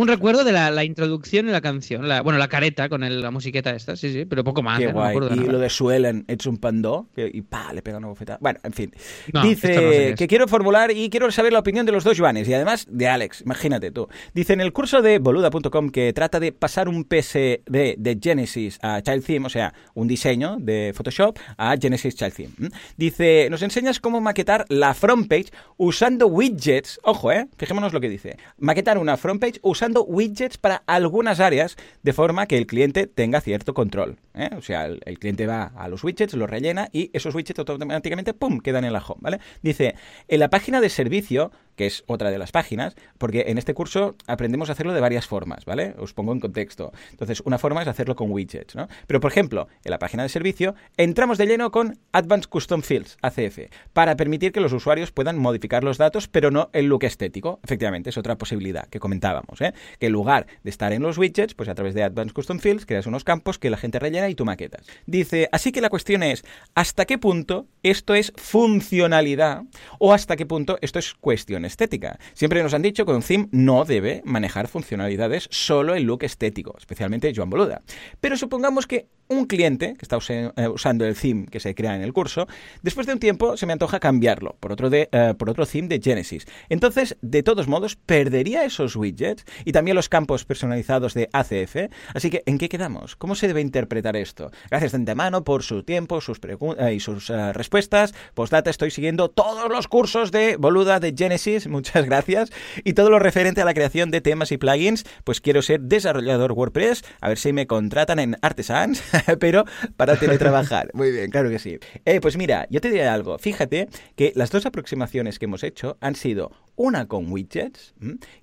un recuerdo de la, introducción y la canción. La, bueno, la careta con la musiqueta esta, sí, sí, pero poco más. Qué ¿eh? guay. y lo de Suelen, hecho un pandó, y pa, le pega una bofetada. Bueno, en fin. Dice que quiero formular y quiero saber la opinión de los dos Joanes y además de Alex. Imagínate tú. Dice en el curso de boluda.com que trata de pasar un PSD de Genesis a Child Theme, o sea, un diseño de Photoshop a Genesis Child Theme. Dice, nos enseñas cómo maquetar la front page usando widgets. Ojo, eh, fijémonos lo que dice. Maquetar una front page usando widgets para algunas áreas de forma que el cliente tenga cierto control. ¿eh? O sea, el, cliente va a los widgets, los rellena y esos widgets automáticamente, ¡pum!, quedan en la home, ¿vale? Dice, en la página de servicio que es otra de las páginas, porque en este curso aprendemos a hacerlo de varias formas, ¿vale? Os pongo en contexto. Entonces, una forma es hacerlo con widgets, ¿no? Pero, por ejemplo, en la página de servicio entramos de lleno con Advanced Custom Fields, ACF, Para permitir que los usuarios puedan modificar los datos, pero no el look estético. Efectivamente, es otra posibilidad que comentábamos, ¿eh? que en lugar de estar en los widgets, pues a través de Advanced Custom Fields creas unos campos que la gente rellena y tú maquetas. Dice, así que la cuestión es, ¿hasta qué punto esto es funcionalidad o hasta qué punto esto es cuestión estética? Siempre nos han dicho que un theme no debe manejar funcionalidades solo el look estético, especialmente Joan Boluda. Pero supongamos que un cliente que está eh, usando el theme que se crea en el curso, después de un tiempo se me antoja cambiarlo por otro, de, eh, por otro theme de Genesis. Entonces, de todos modos, perdería esos widgets y también los campos personalizados de ACF. Así que, ¿en qué quedamos? ¿Cómo se debe interpretar esto? Gracias de antemano por su tiempo sus eh, y sus respuestas. Postdata, estoy siguiendo todos los cursos de Boluda de Genesis. (laughs) Muchas gracias. Y todo lo referente a la creación de temas y plugins. Pues quiero ser desarrollador WordPress. A ver si me contratan en Artesans. (laughs) (laughs) pero para teletrabajar. (laughs) Muy bien, claro que sí. Eh, pues mira, yo te diré algo. Fíjate que las dos aproximaciones que hemos hecho han sido una con widgets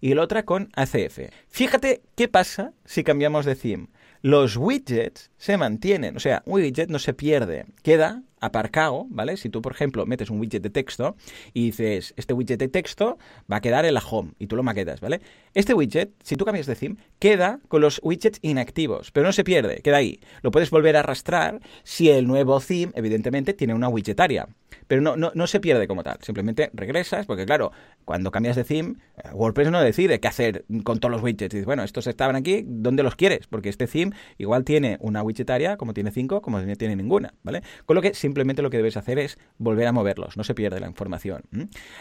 y la otra con ACF. Fíjate qué pasa si cambiamos de theme. Los widgets se mantienen, o sea, un widget no se pierde, queda aparcado, ¿vale? Si tú, por ejemplo, metes un widget de texto y dices, este widget de texto va a quedar en la home y tú lo maquetas, ¿vale? Este widget, si tú cambias de theme, queda con los widgets inactivos, pero no se pierde, queda ahí. Lo puedes volver a arrastrar si el nuevo theme, evidentemente, tiene una widgetaria. Pero no, no, no se pierde como tal, simplemente regresas, porque claro, cuando cambias de theme, eh, WordPress no decide qué hacer con todos los widgets. Dices, bueno, estos estaban aquí, ¿dónde los quieres? Porque este theme igual tiene una widgetaria, como tiene cinco, como no tiene ninguna, ¿vale? Con lo que simplemente lo que debes hacer es volver a moverlos, no se pierde la información.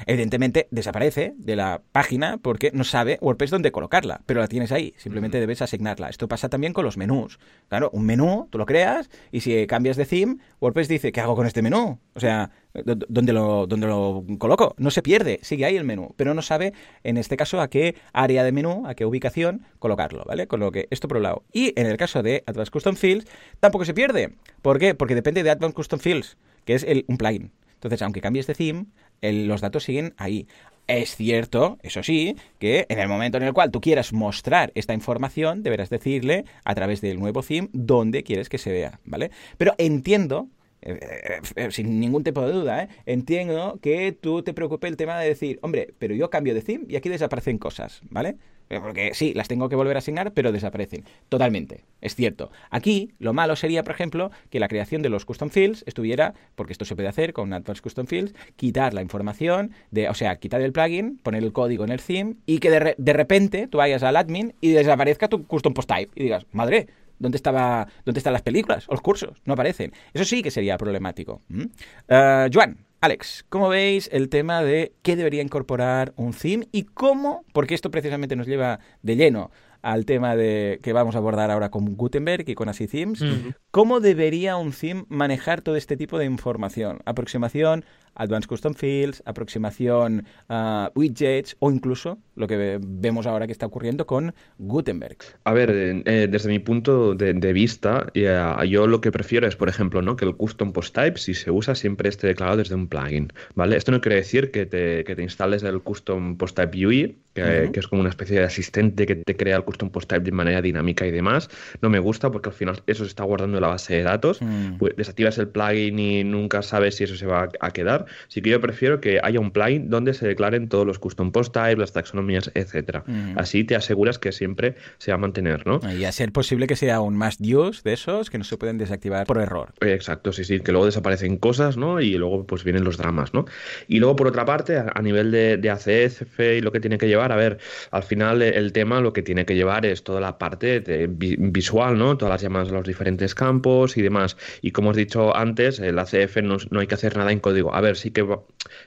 Evidentemente desaparece de la página porque no sabe WordPress dónde colocarla, pero la tienes ahí, simplemente debes asignarla. Esto pasa también con los menús. Claro, un menú, tú lo creas y si cambias de theme, WordPress dice, ¿qué hago con este menú? O sea, ¿dónde lo, dónde lo coloco? No se pierde, sigue ahí el menú, pero no sabe, en este caso, a qué área de menú, a qué ubicación colocarlo, ¿vale? Con lo que esto por un lado. Y en el caso de Advanced Custom Fields, tampoco se pierde. ¿Por qué? Porque depende de Advanced Custom Fields que es el, un plugin. Entonces, aunque cambies de theme, los datos siguen ahí. Es cierto, eso sí, que en el momento en el cual tú quieras mostrar esta información, deberás decirle a través del nuevo theme dónde quieres que se vea, ¿vale? Pero entiendo eh, eh, eh, sin ningún tipo de duda, entiendo que tú te preocupe el tema de decir, hombre, pero yo cambio de theme y aquí desaparecen cosas, ¿vale? Porque sí, las tengo que volver a asignar, pero desaparecen. Totalmente, es cierto. Aquí lo malo sería, por ejemplo, que la creación de los custom fields estuviera, porque esto se puede hacer con Advanced Custom Fields, quitar la información, de, o sea, quitar el plugin, poner el código en el theme y que de, de repente tú vayas al admin y desaparezca tu custom post type y digas, madre, ¿Dónde, estaba, ¿Dónde están las películas o los cursos? No aparecen. Eso sí que sería problemático. ¿Mm? Uh, Joan, Alex, ¿cómo veis el tema de qué debería incorporar un theme y cómo, porque esto precisamente nos lleva de lleno al tema de que vamos a abordar ahora con Gutenberg y con Así Themes, ¿cómo debería un theme manejar todo este tipo de información? Aproximación Advanced Custom Fields, aproximación a widgets o incluso lo que vemos ahora que está ocurriendo con Gutenberg. A ver, eh, desde mi punto de, vista, yo lo que prefiero es, por ejemplo, ¿no? que el Custom Post Type, si se usa, siempre esté declarado desde un plugin. ¿vale? Esto no quiere decir que te, que te instales el Custom Post Type UI, que, es como una especie de asistente que te crea el Custom Post Type de manera dinámica y demás. No me gusta porque al final eso se está guardando en la base de datos. Mm. Pues desactivas el plugin y nunca sabes si eso se va a quedar. Sí que yo prefiero que haya un plugin donde se declaren todos los custom post types, las taxonomías, etcétera. Así te aseguras que siempre se va a mantener, ¿no? Y a ser posible que sea un must use de esos que no se pueden desactivar por error. Exacto, sí, sí, que luego desaparecen cosas, ¿no? Y luego pues vienen los dramas, ¿no? Y luego por otra parte, a, nivel de, de ACF y lo que tiene que llevar, a ver, al final el tema lo que tiene que llevar es toda la parte visual, ¿no? Todas las llamadas a los diferentes campos y demás. Y como os he dicho antes, el ACF no, no hay que hacer nada en código. A ver, sí que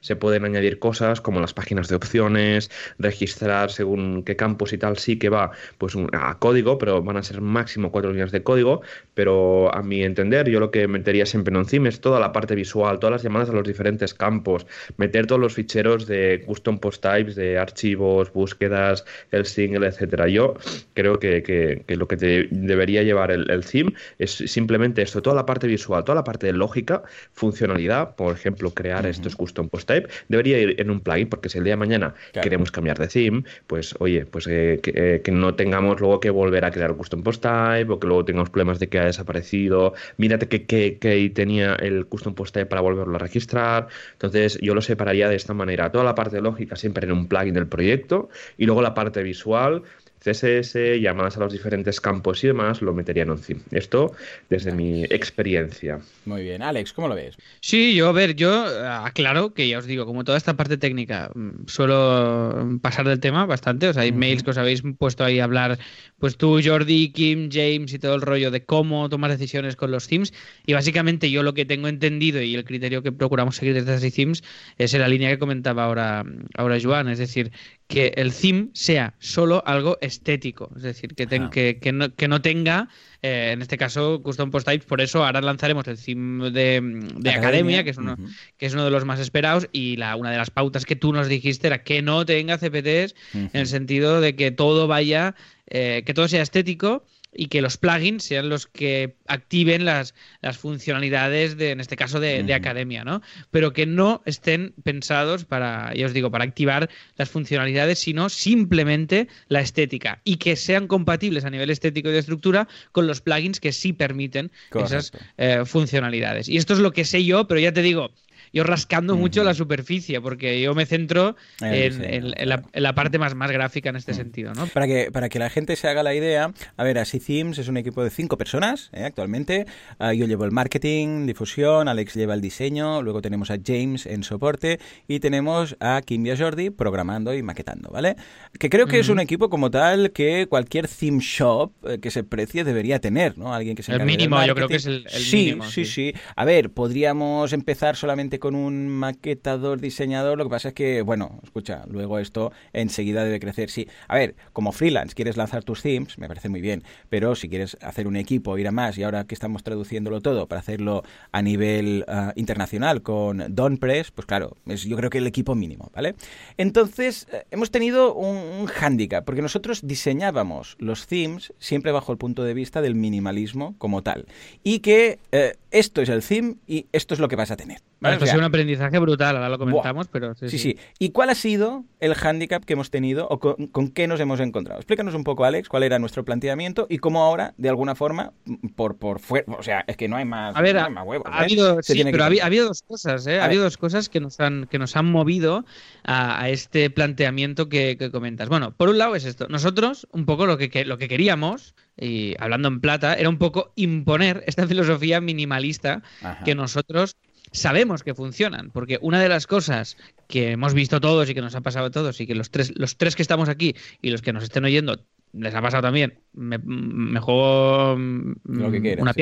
se pueden añadir cosas como las páginas de opciones, registrar según qué campos y tal, sí que va pues a código, pero van a ser máximo cuatro líneas de código, pero a mi entender yo lo que metería siempre en Encima es toda la parte visual, todas las llamadas a los diferentes campos, meter todos los ficheros de custom post types, de archivos, búsquedas, el single, etcétera. Yo creo que, lo que te debería llevar el, el, theme es simplemente esto, toda la parte visual, toda la parte de lógica, funcionalidad, por ejemplo, crear estos custom post type, debería ir en un plugin, porque si el día de mañana queremos cambiar de theme, pues oye, pues eh, eh, que, no tengamos luego que volver a crear custom post type o que luego tengamos problemas de que ha desaparecido, mírate que, que, tenía el custom post type para volverlo a registrar, entonces yo lo separaría de esta manera, toda la parte lógica siempre en un plugin del proyecto y luego la parte visual CSS, llamadas a los diferentes campos y demás, lo metería en un theme. Esto desde mi experiencia. Muy bien. Alex, ¿cómo lo ves? Sí, yo, a ver, yo eh, aclaro que ya os digo, como toda esta parte técnica, mm, suelo pasar del tema bastante. O sea, hay mails que os habéis puesto ahí a hablar, pues tú, Jordi, Kim, James y todo el rollo de cómo tomar decisiones con los themes. Y básicamente yo lo que tengo entendido y el criterio que procuramos seguir desde themes es en la línea que comentaba ahora, ahora Joan. Es decir, que el theme sea solo algo estético, es decir, que, que, no, que no, tenga, eh, en este caso, Custom Post Types, por eso ahora lanzaremos el theme de, Academia, que, es uno, que es uno de los más esperados, y la, una de las pautas que tú nos dijiste era que no tenga CPTs, en el sentido de que todo vaya, eh, que todo sea estético y que los plugins sean los que activen las, las funcionalidades de, en este caso, de, academia, ¿no? Pero que no estén pensados para, ya os digo, para activar las funcionalidades, sino simplemente la estética y que sean compatibles a nivel estético y de estructura con los plugins que sí permiten esas eh, funcionalidades. Y esto es lo que sé yo, pero ya te digo, yo rascando mucho la superficie, porque yo me centro en, la, parte más, más gráfica en este sentido. ¿no? Para, que, para que la gente se haga la idea, a ver, así Themes es un equipo de cinco personas ¿eh? actualmente. Ah, yo llevo el marketing, difusión, Alex lleva el diseño, luego tenemos a James en soporte y tenemos a Kim y a Jordi programando y maquetando, ¿vale? Que creo que es un equipo como tal que cualquier theme shop eh, que se precie debería tener, ¿no? Alguien que se El mínimo, yo creo que es el, mínimo. Sí, sí, sí. A ver, podríamos empezar solamente con un maquetador, diseñador, lo que pasa es que, bueno, escucha, luego esto enseguida debe crecer. Sí, a ver, como freelance quieres lanzar tus themes, me parece muy bien, pero si quieres hacer un equipo, ir a más, y ahora que estamos traduciéndolo todo para hacerlo a nivel ah, internacional con Donpress, pues claro, es yo creo que el equipo mínimo, ¿vale? Entonces, eh, hemos tenido un, hándicap, porque nosotros diseñábamos los themes siempre bajo el punto de vista del minimalismo como tal, y que eh, esto es el theme y esto es lo que vas a tener. ¿Vale? Esto un aprendizaje brutal, ahora lo comentamos, pero sí sí, ¿Y cuál ha sido el hándicap que hemos tenido o con, qué nos hemos encontrado? Explícanos un poco, Alex, cuál era nuestro planteamiento y cómo ahora, de alguna forma, por, por fuera, o sea, es que no hay más, a ver, ha, huevos, ha ¿eh? habido, sí, pero ha, habido dos cosas, ¿eh? Ha habido dos cosas que nos han, que nos han movido a, este planteamiento que, que, comentas. Bueno, por un lado es esto. Nosotros, un poco lo que, lo que queríamos y hablando en plata, era un poco imponer esta filosofía minimalista que nosotros sabemos que funcionan, porque una de las cosas que hemos visto todos y que nos ha pasado a todos y que los tres, los tres que estamos aquí y los que nos estén oyendo les ha pasado también, me, juego una,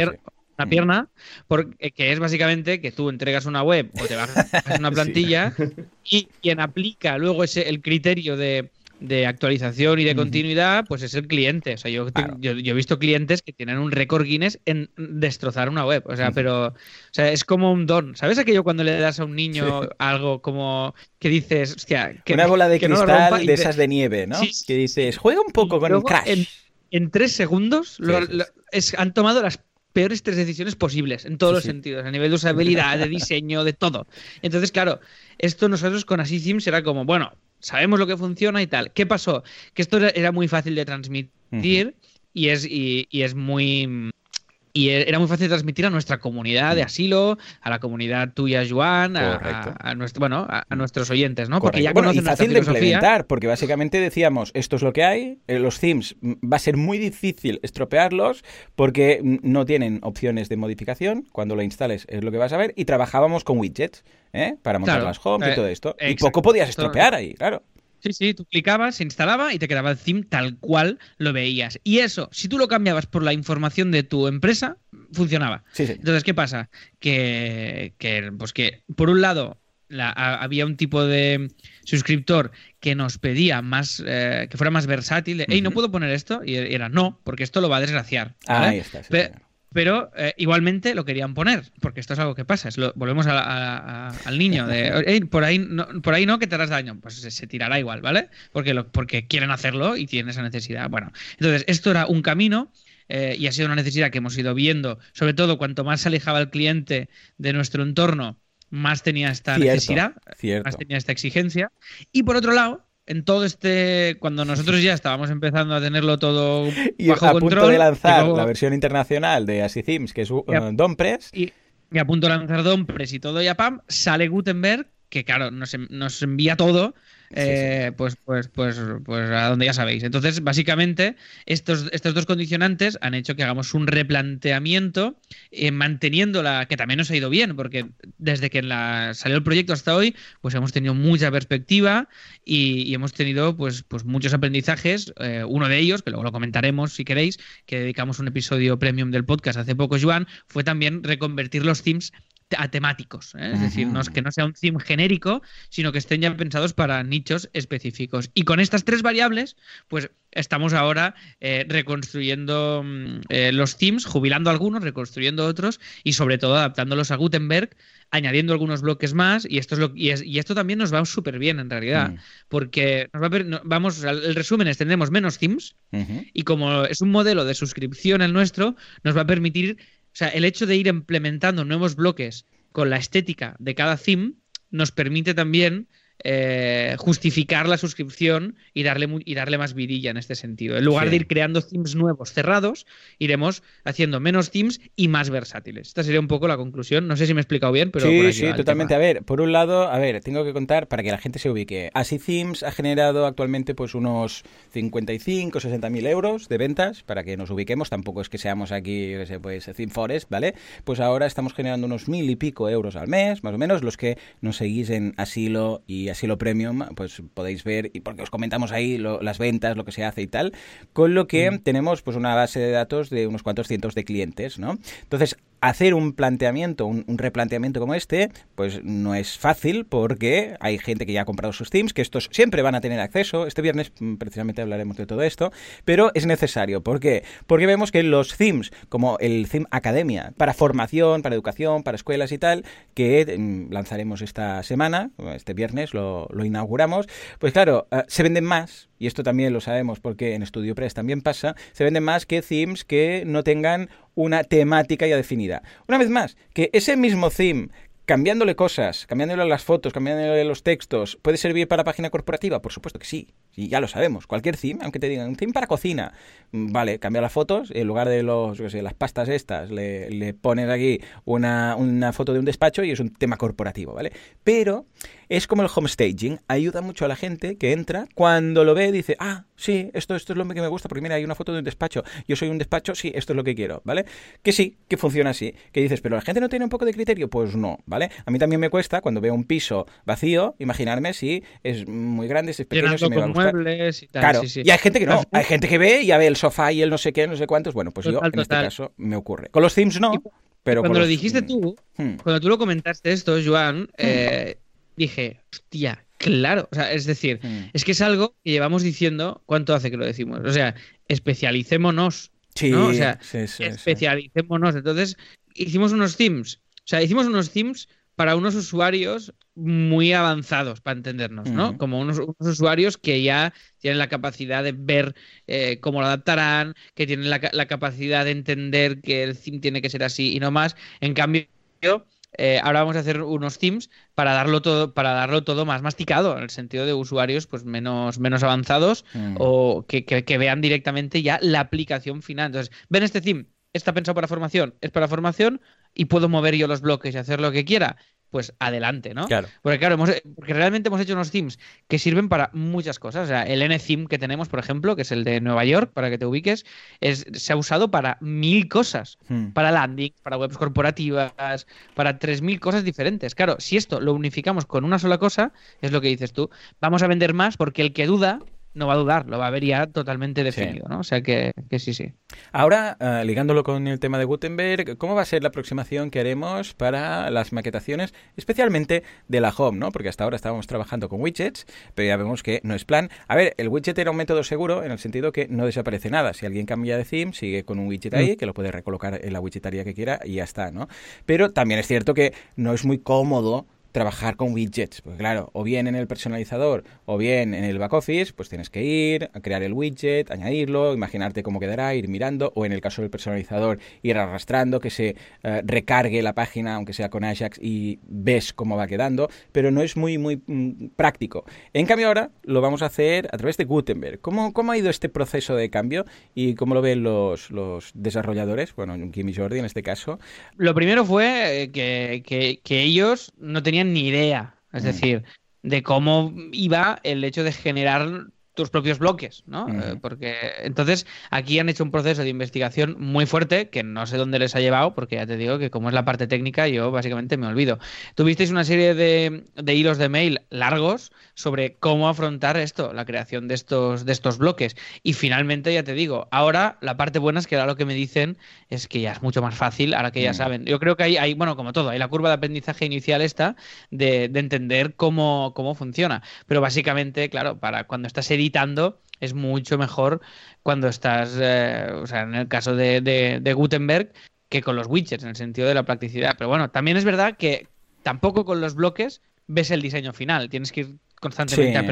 una pierna, porque, que es básicamente que tú entregas una web o te bajas (laughs) una plantilla (laughs) y quien aplica luego ese el criterio de de actualización y de continuidad, pues es el cliente. O sea, yo, yo, he visto clientes que tienen un récord Guinness en destrozar una web. O sea, pero o sea, es como un don. ¿Sabes aquello cuando le das a un niño algo como que dices, hostia, que, una bola de cristal de esas de nieve, ¿no? que dices, juega un poco con el Crash. En, tres segundos es, han tomado las peores tres decisiones posibles en todos los sentidos, a nivel de usabilidad, de (laughs) diseño, de todo. Entonces, claro, esto nosotros con Así será como, bueno, sabemos lo que funciona y tal. ¿Qué pasó? Que esto era muy fácil de transmitir y, es, y, es muy y era muy fácil transmitir a nuestra comunidad de asilo, a la comunidad tuya, Joan, a, nuestro, bueno, a, nuestros oyentes, ¿no? Porque ya conocen y fácil de implementar, porque básicamente decíamos, esto es lo que hay, eh, los themes mm, va a ser muy difícil estropearlos porque no tienen opciones de modificación, cuando lo instales es lo que vas a ver, y trabajábamos con widgets, ¿eh? Para montar las homes y eh, todo esto. Y poco podías estropear ahí, claro. Sí, sí, tú clicabas, se instalaba y te quedaba el theme tal cual lo veías. Y eso, si tú lo cambiabas por la información de tu empresa, funcionaba. Entonces, ¿qué pasa? Que, pues que por un lado, había un tipo de suscriptor que nos pedía más eh, que fuera más versátil. De, hey, ¿no puedo poner esto? Y era no, porque esto lo va a desgraciar. ahí está. pero eh, igualmente lo querían poner, porque esto es algo que pasa. volvemos al niño de por ahí no, por ahí no que te harás daño, pues se, tirará igual, ¿vale? Porque lo, porque quieren hacerlo y tienen esa necesidad. Bueno, entonces esto era un camino. Eh, y ha sido una necesidad que hemos ido viendo, sobre todo cuanto más se alejaba el cliente de nuestro entorno, más tenía esta necesidad, más tenía esta exigencia. Y por otro lado, en todo este. Cuando nosotros ya estábamos empezando a tenerlo todo (laughs) y bajo a punto de lanzar la versión internacional de Así Themes, que es uh, Dompress. Y, y, a punto de lanzar Dompress y todo ya pam, sale Gutenberg, que claro, nos, nos envía todo eh, pues, pues, pues, pues a donde ya sabéis. Entonces, básicamente, estos, estos dos condicionantes han hecho que hagamos un replanteamiento eh, manteniendo la. que también nos ha ido bien, porque desde que la, salió el proyecto hasta hoy, pues hemos tenido mucha perspectiva y, hemos tenido pues, pues muchos aprendizajes. Eh, uno de ellos, que luego lo comentaremos si queréis, que dedicamos un episodio premium del podcast hace poco, Joan, fue también reconvertir los themes a temáticos. ¿eh? Es decir, no es que no sea un theme genérico, sino que estén ya pensados para nichos específicos. Y con estas tres variables, pues estamos ahora eh, reconstruyendo mm, eh, los themes, jubilando algunos, reconstruyendo otros y sobre todo adaptándolos a Gutenberg, añadiendo algunos bloques más. Y esto, es lo, y, esto también nos va súper bien en realidad, porque nos va vamos, el resumen es, tendremos menos themes y como es un modelo de suscripción el nuestro, nos va a permitir o sea, el hecho de ir implementando nuevos bloques con la estética de cada theme nos permite también eh, justificar la suscripción y darle, y darle más vidilla en este sentido. En lugar de ir creando themes nuevos cerrados, iremos haciendo menos themes y más versátiles. Esta sería un poco la conclusión. No sé si me he explicado bien, pero... Sí, sí, totalmente. A ver, por un lado, a ver, tengo que contar para que la gente se ubique. Así Themes ha generado actualmente pues unos 55, 60 mil euros de ventas, para que nos ubiquemos. Tampoco es que seamos aquí, que sé, pues, Theme Forest, ¿vale? Pues ahora estamos generando unos mil y pico euros al mes, más o menos, los que nos seguís en Asilo y así lo premium, pues podéis ver, y porque os comentamos ahí las ventas, lo que se hace y tal, con lo que mm. tenemos pues una base de datos de unos cuantos cientos de clientes, ¿no? Entonces, hacer un planteamiento, un, replanteamiento como este, pues no es fácil porque hay gente que ya ha comprado sus themes, que estos siempre van a tener acceso. Este viernes mm, precisamente hablaremos de todo esto, pero es necesario. ¿Por qué? Porque vemos que los themes, como el theme academia, para formación, para educación, para escuelas y tal, que mm, lanzaremos esta semana, este viernes lo, inauguramos, pues claro, eh, se venden más, y esto también lo sabemos porque en Studio Press también pasa, se venden más que themes que no tengan una temática ya definida. Una vez más, que ese mismo theme cambiándole cosas, cambiándole las fotos, cambiándole los textos, ¿puede servir para página corporativa? Por supuesto que sí, y ya lo sabemos. Cualquier theme, aunque te digan un theme para cocina, mm, vale, cambia las fotos, en lugar de los, sé, las pastas estas, le, le pones aquí una, una, foto de un despacho y es un tema corporativo, ¿vale? Pero es como el home staging, ayuda mucho a la gente que entra, cuando lo ve dice, ah, sí, esto, esto es lo que me gusta, porque mira, hay una foto de un despacho, yo soy un despacho, sí, esto es lo que quiero, ¿vale? Que sí, que funciona así, que dices, pero la gente no tiene un poco de criterio, pues no, ¿vale? A mí también me cuesta, cuando veo un piso vacío, imaginarme si es muy grande, si es pequeño, si me va a gustar. Y tal, claro, y hay gente que no, hay gente que ve y ya ve el sofá y el no sé qué, no sé cuántos, bueno, pues yo en este caso me ocurre. Con los themes no, pero cuando lo dijiste tú, hmm. cuando tú lo comentaste esto, Joan, hmm. eh, dije, hostia, claro. O sea, es decir, hmm. es que es algo que llevamos diciendo, ¿cuánto hace que lo decimos? O sea, especialicémonos. Sí, ¿no? O sea, especialicémonos. Entonces, hicimos unos themes. O sea, hicimos unos themes para unos usuarios muy avanzados, para entendernos, ¿no? Como unos, usuarios que ya tienen la capacidad de ver eh, cómo lo adaptarán, que tienen la, la, capacidad de entender que el theme tiene que ser así y no más. En cambio, eh, ahora vamos a hacer unos themes para darlo todo, para darlo todo más masticado, en el sentido de usuarios pues menos, menos avanzados mm. o que, que, vean directamente ya la aplicación final. Entonces, ven este theme, está pensado para formación, es para formación y puedo mover yo los bloques y hacer lo que quiera pues adelante, ¿no? Claro. Porque claro, porque realmente hemos hecho unos themes que sirven para muchas cosas. O sea, el N-Theme que tenemos, por ejemplo, que es el de Nueva York, para que te ubiques, es, se ha usado para mil cosas. Hmm. Para landing, para webs corporativas, para tres mil cosas diferentes. Claro, si esto lo unificamos con una sola cosa, es lo que dices tú, vamos a vender más porque el que duda no va a dudar, lo va a ver ya totalmente definido, ¿no? O sea que, sí, sí. Ahora, eh, ligándolo con el tema de Gutenberg, ¿cómo va a ser la aproximación que haremos para las maquetaciones, especialmente de la home, ¿no? Porque hasta ahora estábamos trabajando con widgets, pero ya vemos que no es plan. A ver, el widget era un método seguro en el sentido que no desaparece nada. Si alguien cambia de theme, sigue con un widget ahí, mm. que lo puede recolocar en la widgetaria que quiera y ya está, ¿no? Pero también es cierto que no es muy cómodo trabajar con widgets. Pues claro, o bien en el personalizador o bien en el back office, pues tienes que ir a crear el widget, añadirlo, imaginarte cómo quedará, ir mirando, o en el caso del personalizador, ir arrastrando, que se eh, recargue la página, aunque sea con Ajax, y ves cómo va quedando, pero no es muy, muy mm, práctico. En cambio ahora lo vamos a hacer a través de Gutenberg. ¿Cómo, cómo ha ido este proceso de cambio y cómo lo ven los, los desarrolladores? Bueno, Kim y Jordi en este caso. Lo primero fue eh, que, que, que ellos no tenían ni idea, es mm. decir, de cómo iba el hecho de generar tus propios bloques, ¿no? Eh, porque entonces aquí han hecho un proceso de investigación muy fuerte que no sé dónde les ha llevado, porque ya te digo que como es la parte técnica, yo básicamente me olvido. Tuvisteis una serie de, de hilos de mail largos sobre cómo afrontar esto, la creación de estos, de estos bloques. Y finalmente, ya te digo, ahora la parte buena es que ahora lo que me dicen es que ya es mucho más fácil, ahora que ya mm. saben. Yo creo que hay, hay, bueno, como todo, hay la curva de aprendizaje inicial esta de, de entender cómo, cómo funciona. Pero básicamente, claro, para cuando estás editando es mucho mejor cuando estás, eh, o sea, en el caso de, Gutenberg, que con los widgets, en el sentido de la practicidad. Pero bueno, también es verdad que tampoco con los bloques ves el diseño final. Tienes que ir constantemente a,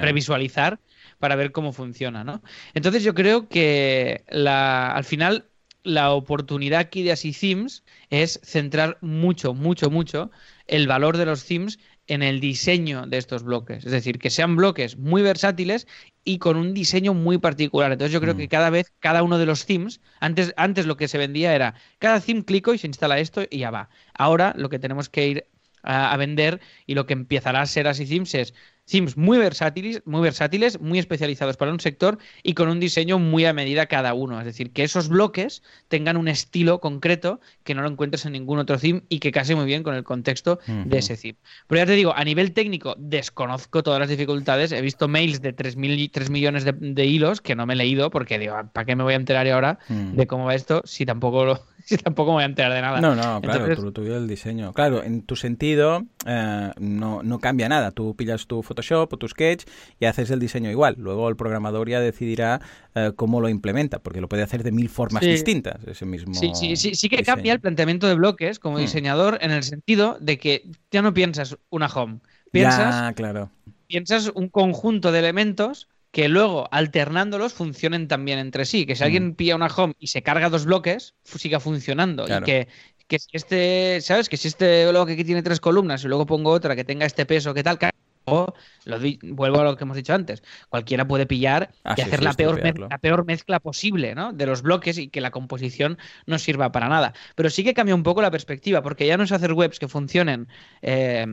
previsualizar, para ver cómo funciona, ¿no? Entonces yo creo que la, al final la oportunidad aquí de Así Themes es centrar mucho, mucho, mucho el valor de los themes en el diseño de estos bloques. Es decir, que sean bloques muy versátiles y con un diseño muy particular. Entonces yo creo mm. que cada vez, cada uno de los themes, antes, antes lo que se vendía era, cada theme clico y se instala esto y ya va. Ahora lo que tenemos que ir a, vender y lo que empezará a ser así themes es Sims muy versátiles, muy versátiles, muy especializados para un sector y con un diseño muy a medida cada uno. Es decir, que esos bloques tengan un estilo concreto que no lo encuentres en ningún otro theme y que case muy bien con el contexto de ese theme. Pero ya te digo, a nivel técnico desconozco todas las dificultades. He visto mails de 3, mil, 3 millones de, hilos que no me he leído porque digo, ¿para qué me voy a enterar ahora de cómo va esto si tampoco lo, (laughs) si tampoco me voy a enterar de nada. No, no, claro, tú, tú el diseño. Claro, en tu sentido eh, no, no, cambia nada. Tú pillas tu Photoshop o tu Sketch y haces el diseño igual. Luego el programador ya decidirá eh, cómo lo implementa, porque lo puede hacer de mil formas distintas, ese mismo Sí, sí, sí, sí que cambia el planteamiento de bloques como mm. diseñador en el sentido de que ya no piensas una home. Piensas, claro. piensas un conjunto de elementos que luego alternándolos funcionen también entre sí. Que si alguien mm. pilla una home y se carga dos bloques, siga funcionando. Y que, que, si este, ¿sabes? Que si este bloque que tiene tres columnas y luego pongo otra que tenga este peso, que tal, o lo vuelvo a lo que hemos dicho antes, cualquiera puede pillar ah, y hacer la, peor la peor mezcla posible ¿no? de los bloques y que la composición no sirva para nada. Pero sí que cambia un poco la perspectiva, porque ya no es hacer webs que funcionen eh,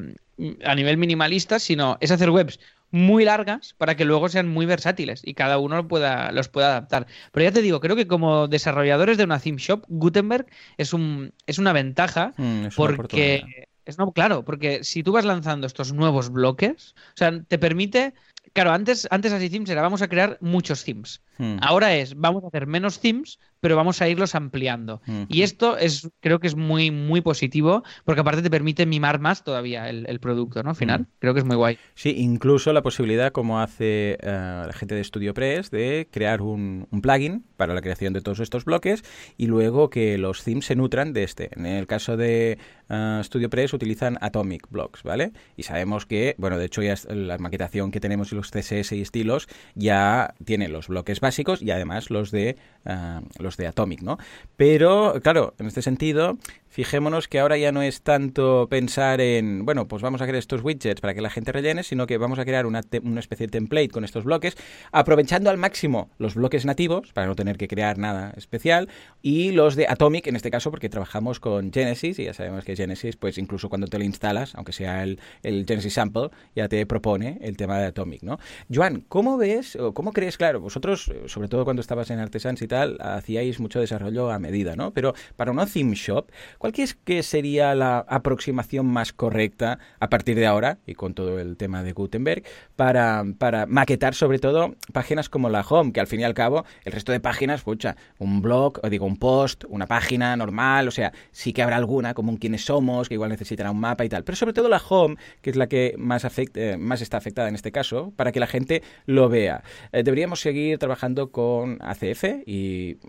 a nivel minimalista, sino es hacer webs muy largas para que luego sean muy versátiles y cada uno pueda, los pueda adaptar. Pero ya te digo, creo que como desarrolladores de una theme shop, Gutenberg es, un, es una ventaja mm, porque... Es no, claro, porque si tú vas lanzando estos nuevos bloques, o sea, te permite Claro, antes, antes así themes era vamos a crear muchos themes. Hmm. Ahora es vamos a hacer menos themes, pero vamos a irlos ampliando. Hmm. Y esto es, creo que es muy, muy positivo, porque aparte te permite mimar más todavía el, producto, ¿no? Al final, hmm. creo que es muy guay. Sí, incluso la posibilidad, como hace eh, la gente de StudioPress, de crear un, plugin para la creación de todos estos bloques y luego que los themes se nutran de este. En el caso de uh, StudioPress utilizan Atomic Blocks, ¿vale? Y sabemos que, bueno, de hecho ya la maquetación que tenemos los CSS y estilos ya tiene los bloques básicos y además los de, ah, los de Atomic, ¿no? Pero, claro, en este sentido, fijémonos que ahora ya no es tanto pensar en, bueno, pues vamos a crear estos widgets para que la gente rellene, sino que vamos a crear una, especie de template con estos bloques, aprovechando al máximo los bloques nativos, para no tener que crear nada especial, y los de Atomic, en este caso, porque trabajamos con Genesis, y ya sabemos que Genesis, pues incluso cuando te lo instalas, aunque sea el, el Genesis Sample, ya te propone el tema de Atomic. ¿no? Joan, ¿cómo ves o cómo crees, claro, vosotros, sobre todo cuando estabas en Artesans y tal, hacíais mucho desarrollo a medida, ¿no? Pero para una theme shop, ¿cuál crees que sería la aproximación más correcta a partir de ahora, y con todo el tema de Gutenberg, para, para maquetar sobre todo páginas como la home, que al fin y al cabo, el resto de páginas, pucha, un blog, o digo, un post, una página normal, o sea, sí que habrá alguna, como un quiénes somos, que igual necesitará un mapa y tal, pero sobre todo la home, que es la que más, afecta, más está afectada en este caso, para que la gente lo vea. Eh, deberíamos seguir trabajando con ACF y,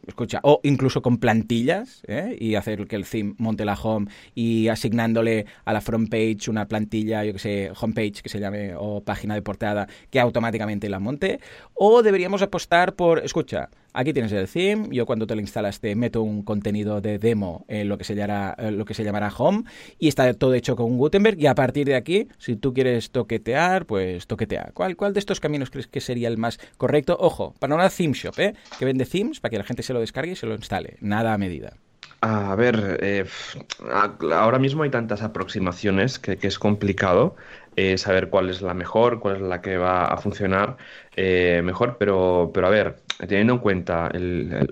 escucha, o incluso con plantillas, ¿eh? y hacer que el theme monte la home y asignándole a la front page una plantilla, yo que sé, homepage que se llame, o página de portada, que automáticamente la monte, o deberíamos apostar por, escucha, Aquí tienes el theme. Yo cuando te lo instalas te meto un contenido de demo en lo que se llamará, lo que se llamará home y está todo hecho con Gutenberg. Y a partir de aquí, si tú quieres toquetear, pues toquetea. ¿Cuál, cuál de estos caminos crees que sería el más correcto? Ojo, para una theme shop, ¿eh? que vende themes para que la gente se lo descargue y se lo instale. Nada a medida. A ver, eh, ahora mismo hay tantas aproximaciones que, es complicado eh, saber cuál es la mejor, cuál es la que va a funcionar eh, mejor, pero, pero a ver, teniendo en cuenta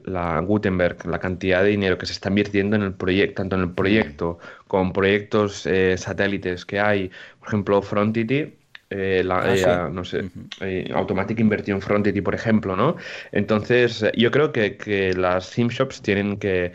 la Gutenberg, la cantidad de dinero que se está invirtiendo en el proyecto, tanto en el proyecto como proyectos satélites que hay, por ejemplo, Frontity, ah, no sé, Automatic Inversion Frontity, por ejemplo, ¿no? Entonces, yo creo que, que las theme shops tienen que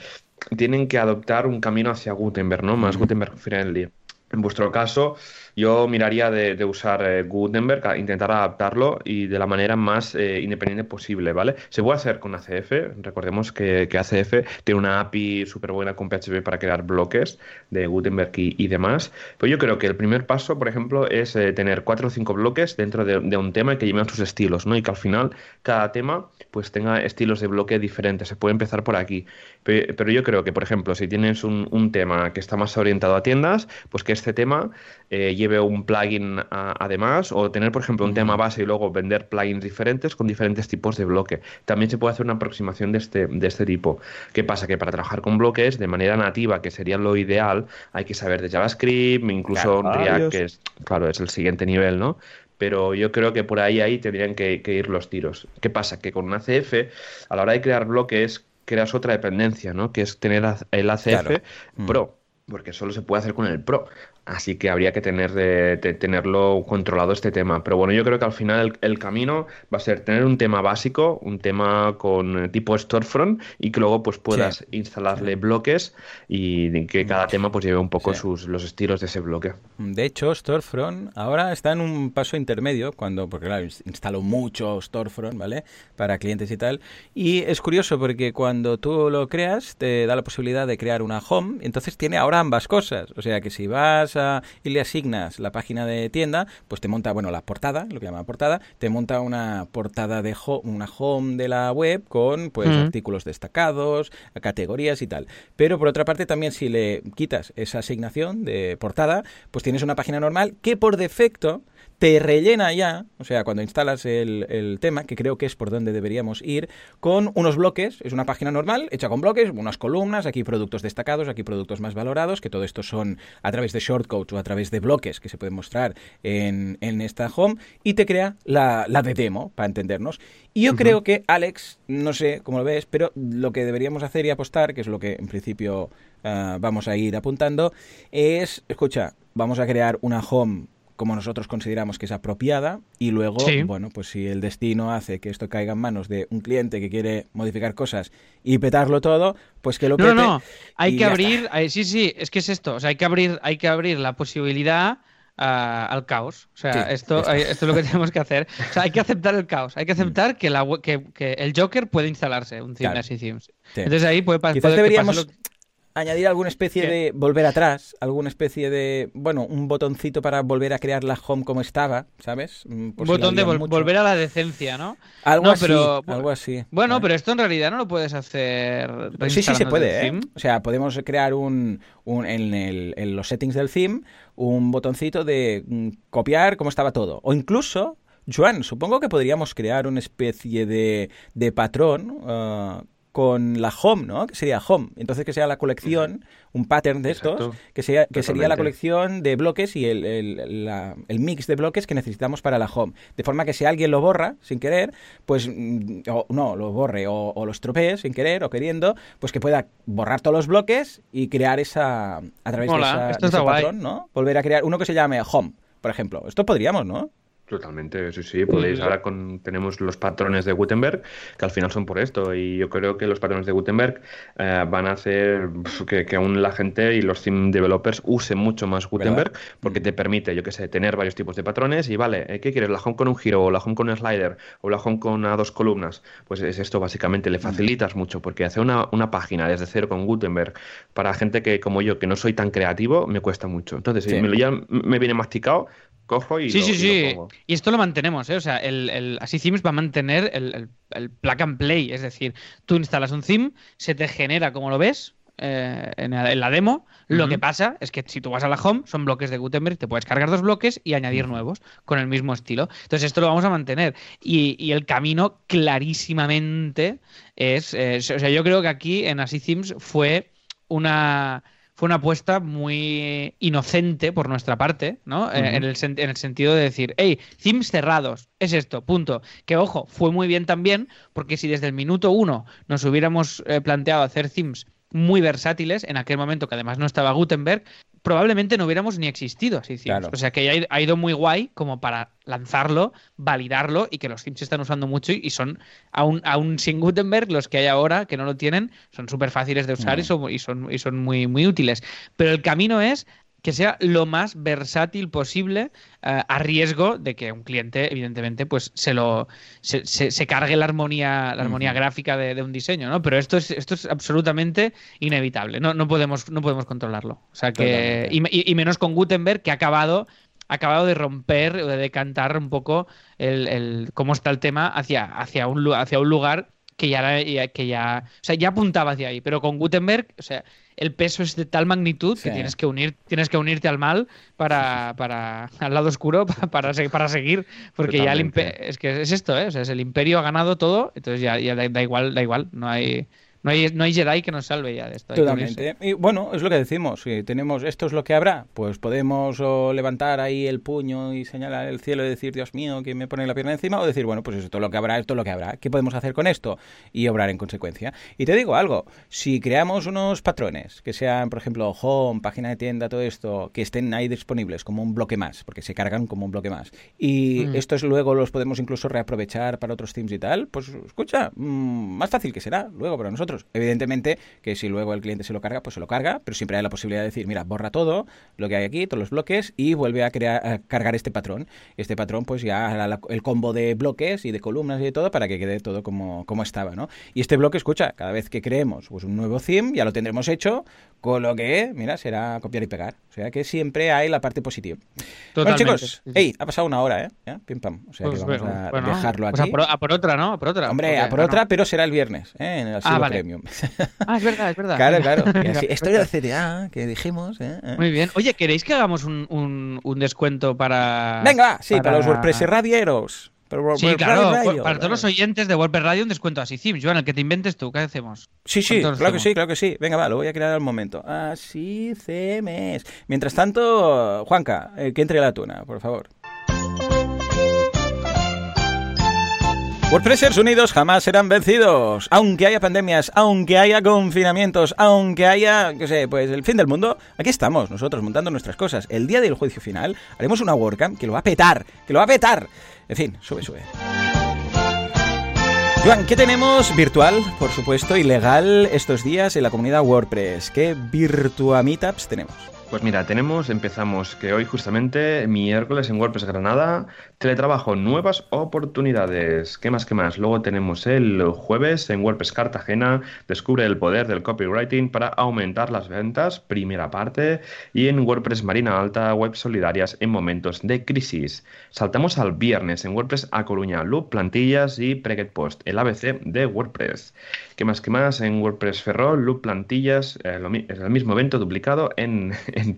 tienen que adoptar un camino hacia Gutenberg, ¿no? Más Gutenberg friendly. En vuestro caso, yo miraría de, usar eh, Gutenberg, intentar adaptarlo y de la manera más eh, independiente posible, ¿vale? Se puede hacer con ACF, recordemos que, ACF tiene una API súper buena con PHP para crear bloques de Gutenberg y, demás, pero yo creo que el primer paso, por ejemplo, es eh, tener cuatro o cinco bloques dentro de, un tema que lleven sus estilos, ¿no? Y que al final cada tema pues tenga estilos de bloque diferentes, se puede empezar por aquí, pero, yo creo que, por ejemplo, si tienes un, tema que está más orientado a tiendas, pues que este tema lleve lleve un plugin además, o tener, por ejemplo, un tema base y luego vender plugins diferentes con diferentes tipos de bloque. También se puede hacer una aproximación de este, de este tipo. ¿Qué pasa? Que para trabajar con bloques de manera nativa, que sería lo ideal, hay que saber de JavaScript, incluso React, que es, claro, es el siguiente nivel, ¿no? pero yo creo que por ahí ahí tendrían que, ir los tiros. ¿Qué pasa? Que con un ACF, a la hora de crear bloques, creas otra dependencia, ¿no? Que es tener el ACF Pro, porque solo se puede hacer con el Pro. Así que habría que tener de, tenerlo controlado este tema. Pero bueno, yo creo que al final el, camino va a ser tener un tema básico, un tema con tipo storefront y que luego pues puedas instalarle bloques y que cada tema pues lleve un poco sus, los estilos de ese bloque. De hecho, storefront ahora está en un paso intermedio cuando, porque claro, instalo mucho storefront, ¿vale? Para clientes y tal. Y es curioso porque cuando tú lo creas te da la posibilidad de crear una home, entonces tiene ahora ambas cosas. O sea que si vas y le asignas la página de tienda, pues te monta, bueno, la portada, lo que llama portada, te monta una portada de una home de la web con pues artículos destacados, categorías y tal. Pero por otra parte también si le quitas esa asignación de portada, pues tienes una página normal que por defecto te rellena ya, o sea, cuando instalas el, tema, que creo que es por donde deberíamos ir, con unos bloques, es una página normal, hecha con bloques, unas columnas, aquí productos destacados, aquí productos más valorados, que todo esto son a través de shortcodes o a través de bloques que se pueden mostrar en, esta home, y te crea la, de demo, para entendernos. Y yo creo que, Alex, no sé cómo lo ves, pero lo que deberíamos hacer y apostar, que es lo que en principio ah, vamos a ir apuntando, es, escucha, vamos a crear una home como nosotros consideramos que es apropiada y luego, bueno, pues si el destino hace que esto caiga en manos de un cliente que quiere modificar cosas y petarlo todo, pues que lo pete. No, no, hay que abrir, sí, sí, es que es esto, o sea, hay que abrir, hay que abrir la posibilidad ah, al caos. O sea, esto, esto, es lo que (laughs) tenemos que hacer. O sea, hay que aceptar el caos. Hay que aceptar que, la, que, que el Joker puede instalarse, un theme así Entonces ahí puede, pasar. Quizás deberíamos añadir alguna especie de volver atrás, alguna especie de, bueno, un botoncito para volver a crear la home como estaba, ¿sabes? Mm, un botón de volver a la decencia, ¿no? Algo así, algo así. Bueno, pero esto en realidad no lo puedes hacer. Sí, sí se puede, ¿eh? O sea, podemos crear un, un en, el, en los settings del theme un botoncito de mm, copiar cómo estaba todo. O incluso, Joan, supongo que podríamos crear una especie de, de patrón. Uh, con la home, ¿no? Que sería home. Entonces que sea la colección, un pattern de estos, que, sea, que sería la colección de bloques y el, el, mix de bloques que necesitamos para la home. De forma que si alguien lo borra sin querer, pues mm, no, lo borre o, o lo estropee sin querer o queriendo, pues que pueda borrar todos los bloques y crear esa, a través de, esa, ese patrón, ¿no? Volver a crear uno que se llame home, por ejemplo. Esto podríamos, ¿no? Totalmente, sí, sí, podéis. Ahora con, tenemos los patrones de Gutenberg, que al final son por esto, y yo creo que los patrones de Gutenberg eh, van a hacer que, que, aún la gente y los theme developers usen mucho más Gutenberg, porque te permite, yo qué sé, tener varios tipos de patrones y vale, eh, ¿qué quieres? ¿La home con un giro, o la home con un slider, o la home con a dos columnas? Pues es esto, básicamente, le facilitas mucho, porque hacer una, una página desde cero con Gutenberg para gente que como yo, que no soy tan creativo, me cuesta mucho. Entonces, si me, ya me viene masticado, cojo y. Sí, sí, sí. Y esto lo mantenemos, ¿eh? O sea, el, el, así Themes va a mantener el, el, plug and play. Es decir, tú instalas un theme, se te genera como lo ves. Eh, en, la demo, lo que pasa es que si tú vas a la home, son bloques de Gutenberg, te puedes cargar dos bloques y añadir nuevos con el mismo estilo. Entonces, esto lo vamos a mantener. Y, y el camino clarísimamente es. Eh, o sea, yo creo que aquí en Así Themes fue una fue una apuesta muy inocente por nuestra parte, ¿no? Eh, en, el en, el sentido de decir, hey, themes cerrados, es esto, punto. Que ojo, fue muy bien también, porque si desde el minuto uno nos hubiéramos eh, planteado hacer themes muy versátiles, en aquel momento que además no estaba Gutenberg, probablemente no hubiéramos ni existido así O sea que ha ido muy guay como para lanzarlo, validarlo y que los se están usando mucho y son, aún, aún sin Gutenberg, los que hay ahora que no lo tienen, son súper fáciles de usar y, son, y, son, y son muy, muy útiles. Pero el camino es que sea lo más versátil posible eh, a riesgo de que un cliente evidentemente pues se lo se, se, cargue la armonía la armonía gráfica de, un diseño no pero esto es esto es absolutamente inevitable no, no podemos no podemos controlarlo. O sea que y, y, menos con Gutenberg que ha acabado acabado de romper o de decantar un poco el, el, cómo está el tema hacia hacia un hacia un lugar que ya, que ya, o sea, ya apuntaba hacia ahí, pero con Gutenberg, o sea, el peso es de tal magnitud que tienes que unir, tienes que unirte al mal para, para al lado oscuro (laughs) para, para seguir, porque ya el es que es esto, ¿eh? o sea, es el imperio ha ganado todo, entonces ya, ya da, igual, da igual, no hay no hay, no hay Jedi que nos salve ya de esto. Totalmente. Y bueno, es lo que decimos. Si tenemos esto es lo que habrá, pues podemos levantar ahí el puño y señalar el cielo y decir, Dios mío, que me pone la pierna encima, o decir, bueno, pues esto es lo que habrá, esto es lo que habrá. ¿Qué podemos hacer con esto? Y obrar en consecuencia. Y te digo algo, si creamos unos patrones que sean, por ejemplo, home, página de tienda, todo esto, que estén ahí disponibles como un bloque más, porque se cargan como un bloque más, y mm. estos luego los podemos incluso reaprovechar para otros themes y tal, pues escucha, mm, más fácil que será luego para nosotros. Evidentemente que si luego el cliente se lo carga, pues se lo carga, pero siempre hay la posibilidad de decir, mira, borra todo lo que hay aquí, todos los bloques y vuelve a, crear, cargar este patrón. Este patrón pues ya hará el combo de bloques y de columnas y de todo para que quede todo como, como estaba, ¿no? Y este bloque, escucha, cada vez que creemos pues, un nuevo theme, ya lo tendremos hecho, con lo que, mira, será copiar y pegar. O sea que siempre hay la parte positiva. Bueno, chicos, hey, ha pasado una hora, ¿eh? Pim pam. O sea que pues vamos a dejarlo aquí. Pues a, por, otra, ¿no? A por otra. Hombre, a por otra, pero será el viernes, ¿eh? En el ah, vale. Premium. Ah, es verdad, es verdad. (laughs) Claro, claro. esto era el CTA que dijimos. ¿eh? Muy bien. Oye, ¿queréis que hagamos un, un, descuento para. Venga, sí, para, los WordPress radieros. Sí, claro, para todos los oyentes de WordPress Radio un descuento así. Sí, Joan, el que te inventes tú, ¿qué hacemos? Sí, sí, claro que sí, claro que sí. Venga, va, lo voy a crear al momento. Así CMS. Mientras tanto, Juanca, eh, que entre la tuna, por favor. WordPressers unidos jamás serán vencidos. Aunque haya pandemias, aunque haya confinamientos, aunque haya, qué sé, pues el fin del mundo, aquí estamos nosotros montando nuestras cosas. El día del juicio final haremos una WordCamp que lo va a petar, que lo va a petar. En fin, sube, sube. Joan, ¿qué tenemos virtual, por supuesto, y legal estos días en la comunidad WordPress? ¿Qué Virtua Meetups tenemos? Pues mira, tenemos, empezamos que hoy justamente, miércoles en WordPress Granada, teletrabajo, nuevas oportunidades. ¿Qué más, qué más? Luego tenemos el jueves en WordPress Cartagena, descubre el poder del copywriting para aumentar las ventas, primera parte. Y en WordPress Marina Alta, web solidarias en momentos de crisis. Saltamos al viernes en WordPress A Coruña, Loop, plantillas y Preget Post, el ABC de WordPress. ¿Qué más, qué más? En WordPress Ferrol, Loop, plantillas, eh, el mismo evento duplicado (laughs) en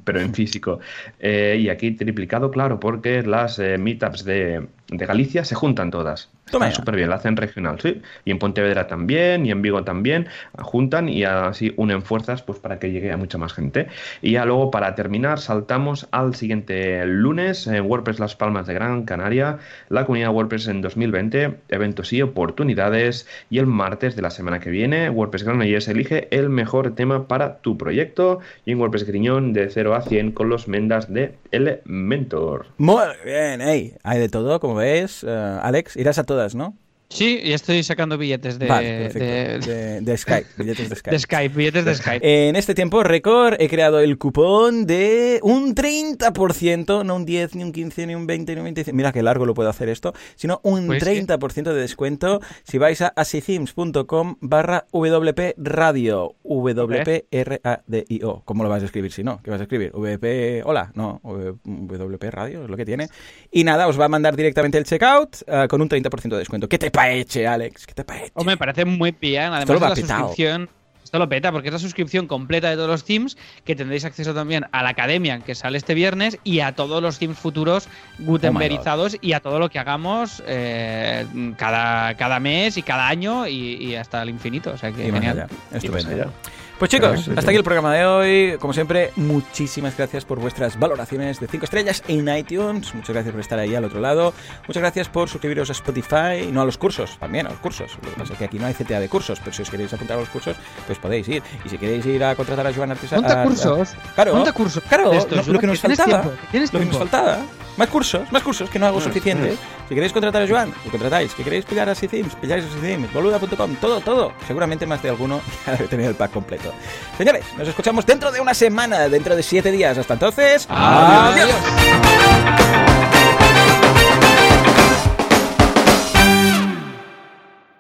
pero en físico. Eh, y aquí triplicado, claro, porque las eh, meetups de, de, Galicia se juntan todas. Está súper bien, la hacen regional, sí. Y en Pontevedra también, y en Vigo también, juntan y así unen fuerzas pues para que llegue a mucha más gente. Y ya luego, para terminar, saltamos al siguiente lunes en WordPress Las Palmas de Gran Canaria, la comunidad WordPress en 2020, eventos y oportunidades. Y el martes de la semana que viene, WordPress Granollers elige el mejor tema para tu proyecto. Y en WordPress Griñón, de 0 a 100 con los mendas de Elementor. Muy bien, hey, hay de todo, como ves. Eh, Alex, irás a ¿no? Sí, y estoy sacando billetes de, de, Skype. Billetes de (laughs) Skype. De Skype, billetes de Skype. En este tiempo récord he creado el cupón de un 30%, no un 10, ni un 15, ni un 20, ni un 25. Mira qué largo lo puedo hacer esto, sino un 30% pues de descuento si vais a asicims.com barra WP Radio. W-P-R-A-D-I-O. ¿Cómo lo vas a escribir si no? ¿Qué vas a escribir? ¿WP Hola? No, WP Radio es lo que tiene. Y nada, os va a mandar directamente el checkout uh, con un 30% de descuento. ¿Qué te paeche, Alex? ¿Qué te paeche? O me parece muy bien. Además, la suscripción. Esto lo peta porque es la suscripción completa de todos los teams que tendréis acceso también a la academia que sale este viernes y a todos los teams futuros gutenbergizados y a todo lo que hagamos eh, cada, cada mes y cada año y, hasta el infinito. O sea que genial. Estupendo. Pues chicos, hasta aquí el programa de hoy. Como siempre, muchísimas gracias por vuestras valoraciones de 5 estrellas en iTunes. Muchas gracias por estar ahí al otro lado. Muchas gracias por suscribiros a Spotify, no a los cursos, también a los cursos. Lo que pasa es que aquí no hay CTA de cursos, pero si os queréis apuntar a los cursos, pues podéis ir. Y si queréis ir a contratar a Joan Artesano... ¿Cuántos cursos? Claro, ¿Cuántos cursos? Claro, lo, que nos faltaba. Lo que nos faltaba. Más cursos, más cursos, que no hago suficientes. Si queréis contratar a Joan, lo contratáis. Si queréis pillar a Sithemes, pilláis a boluda.com, todo, todo. Seguramente más de alguno (laughs) ya debe tener el pack completo. Señores, nos escuchamos dentro de una semana, dentro de siete días. Hasta entonces, adiós.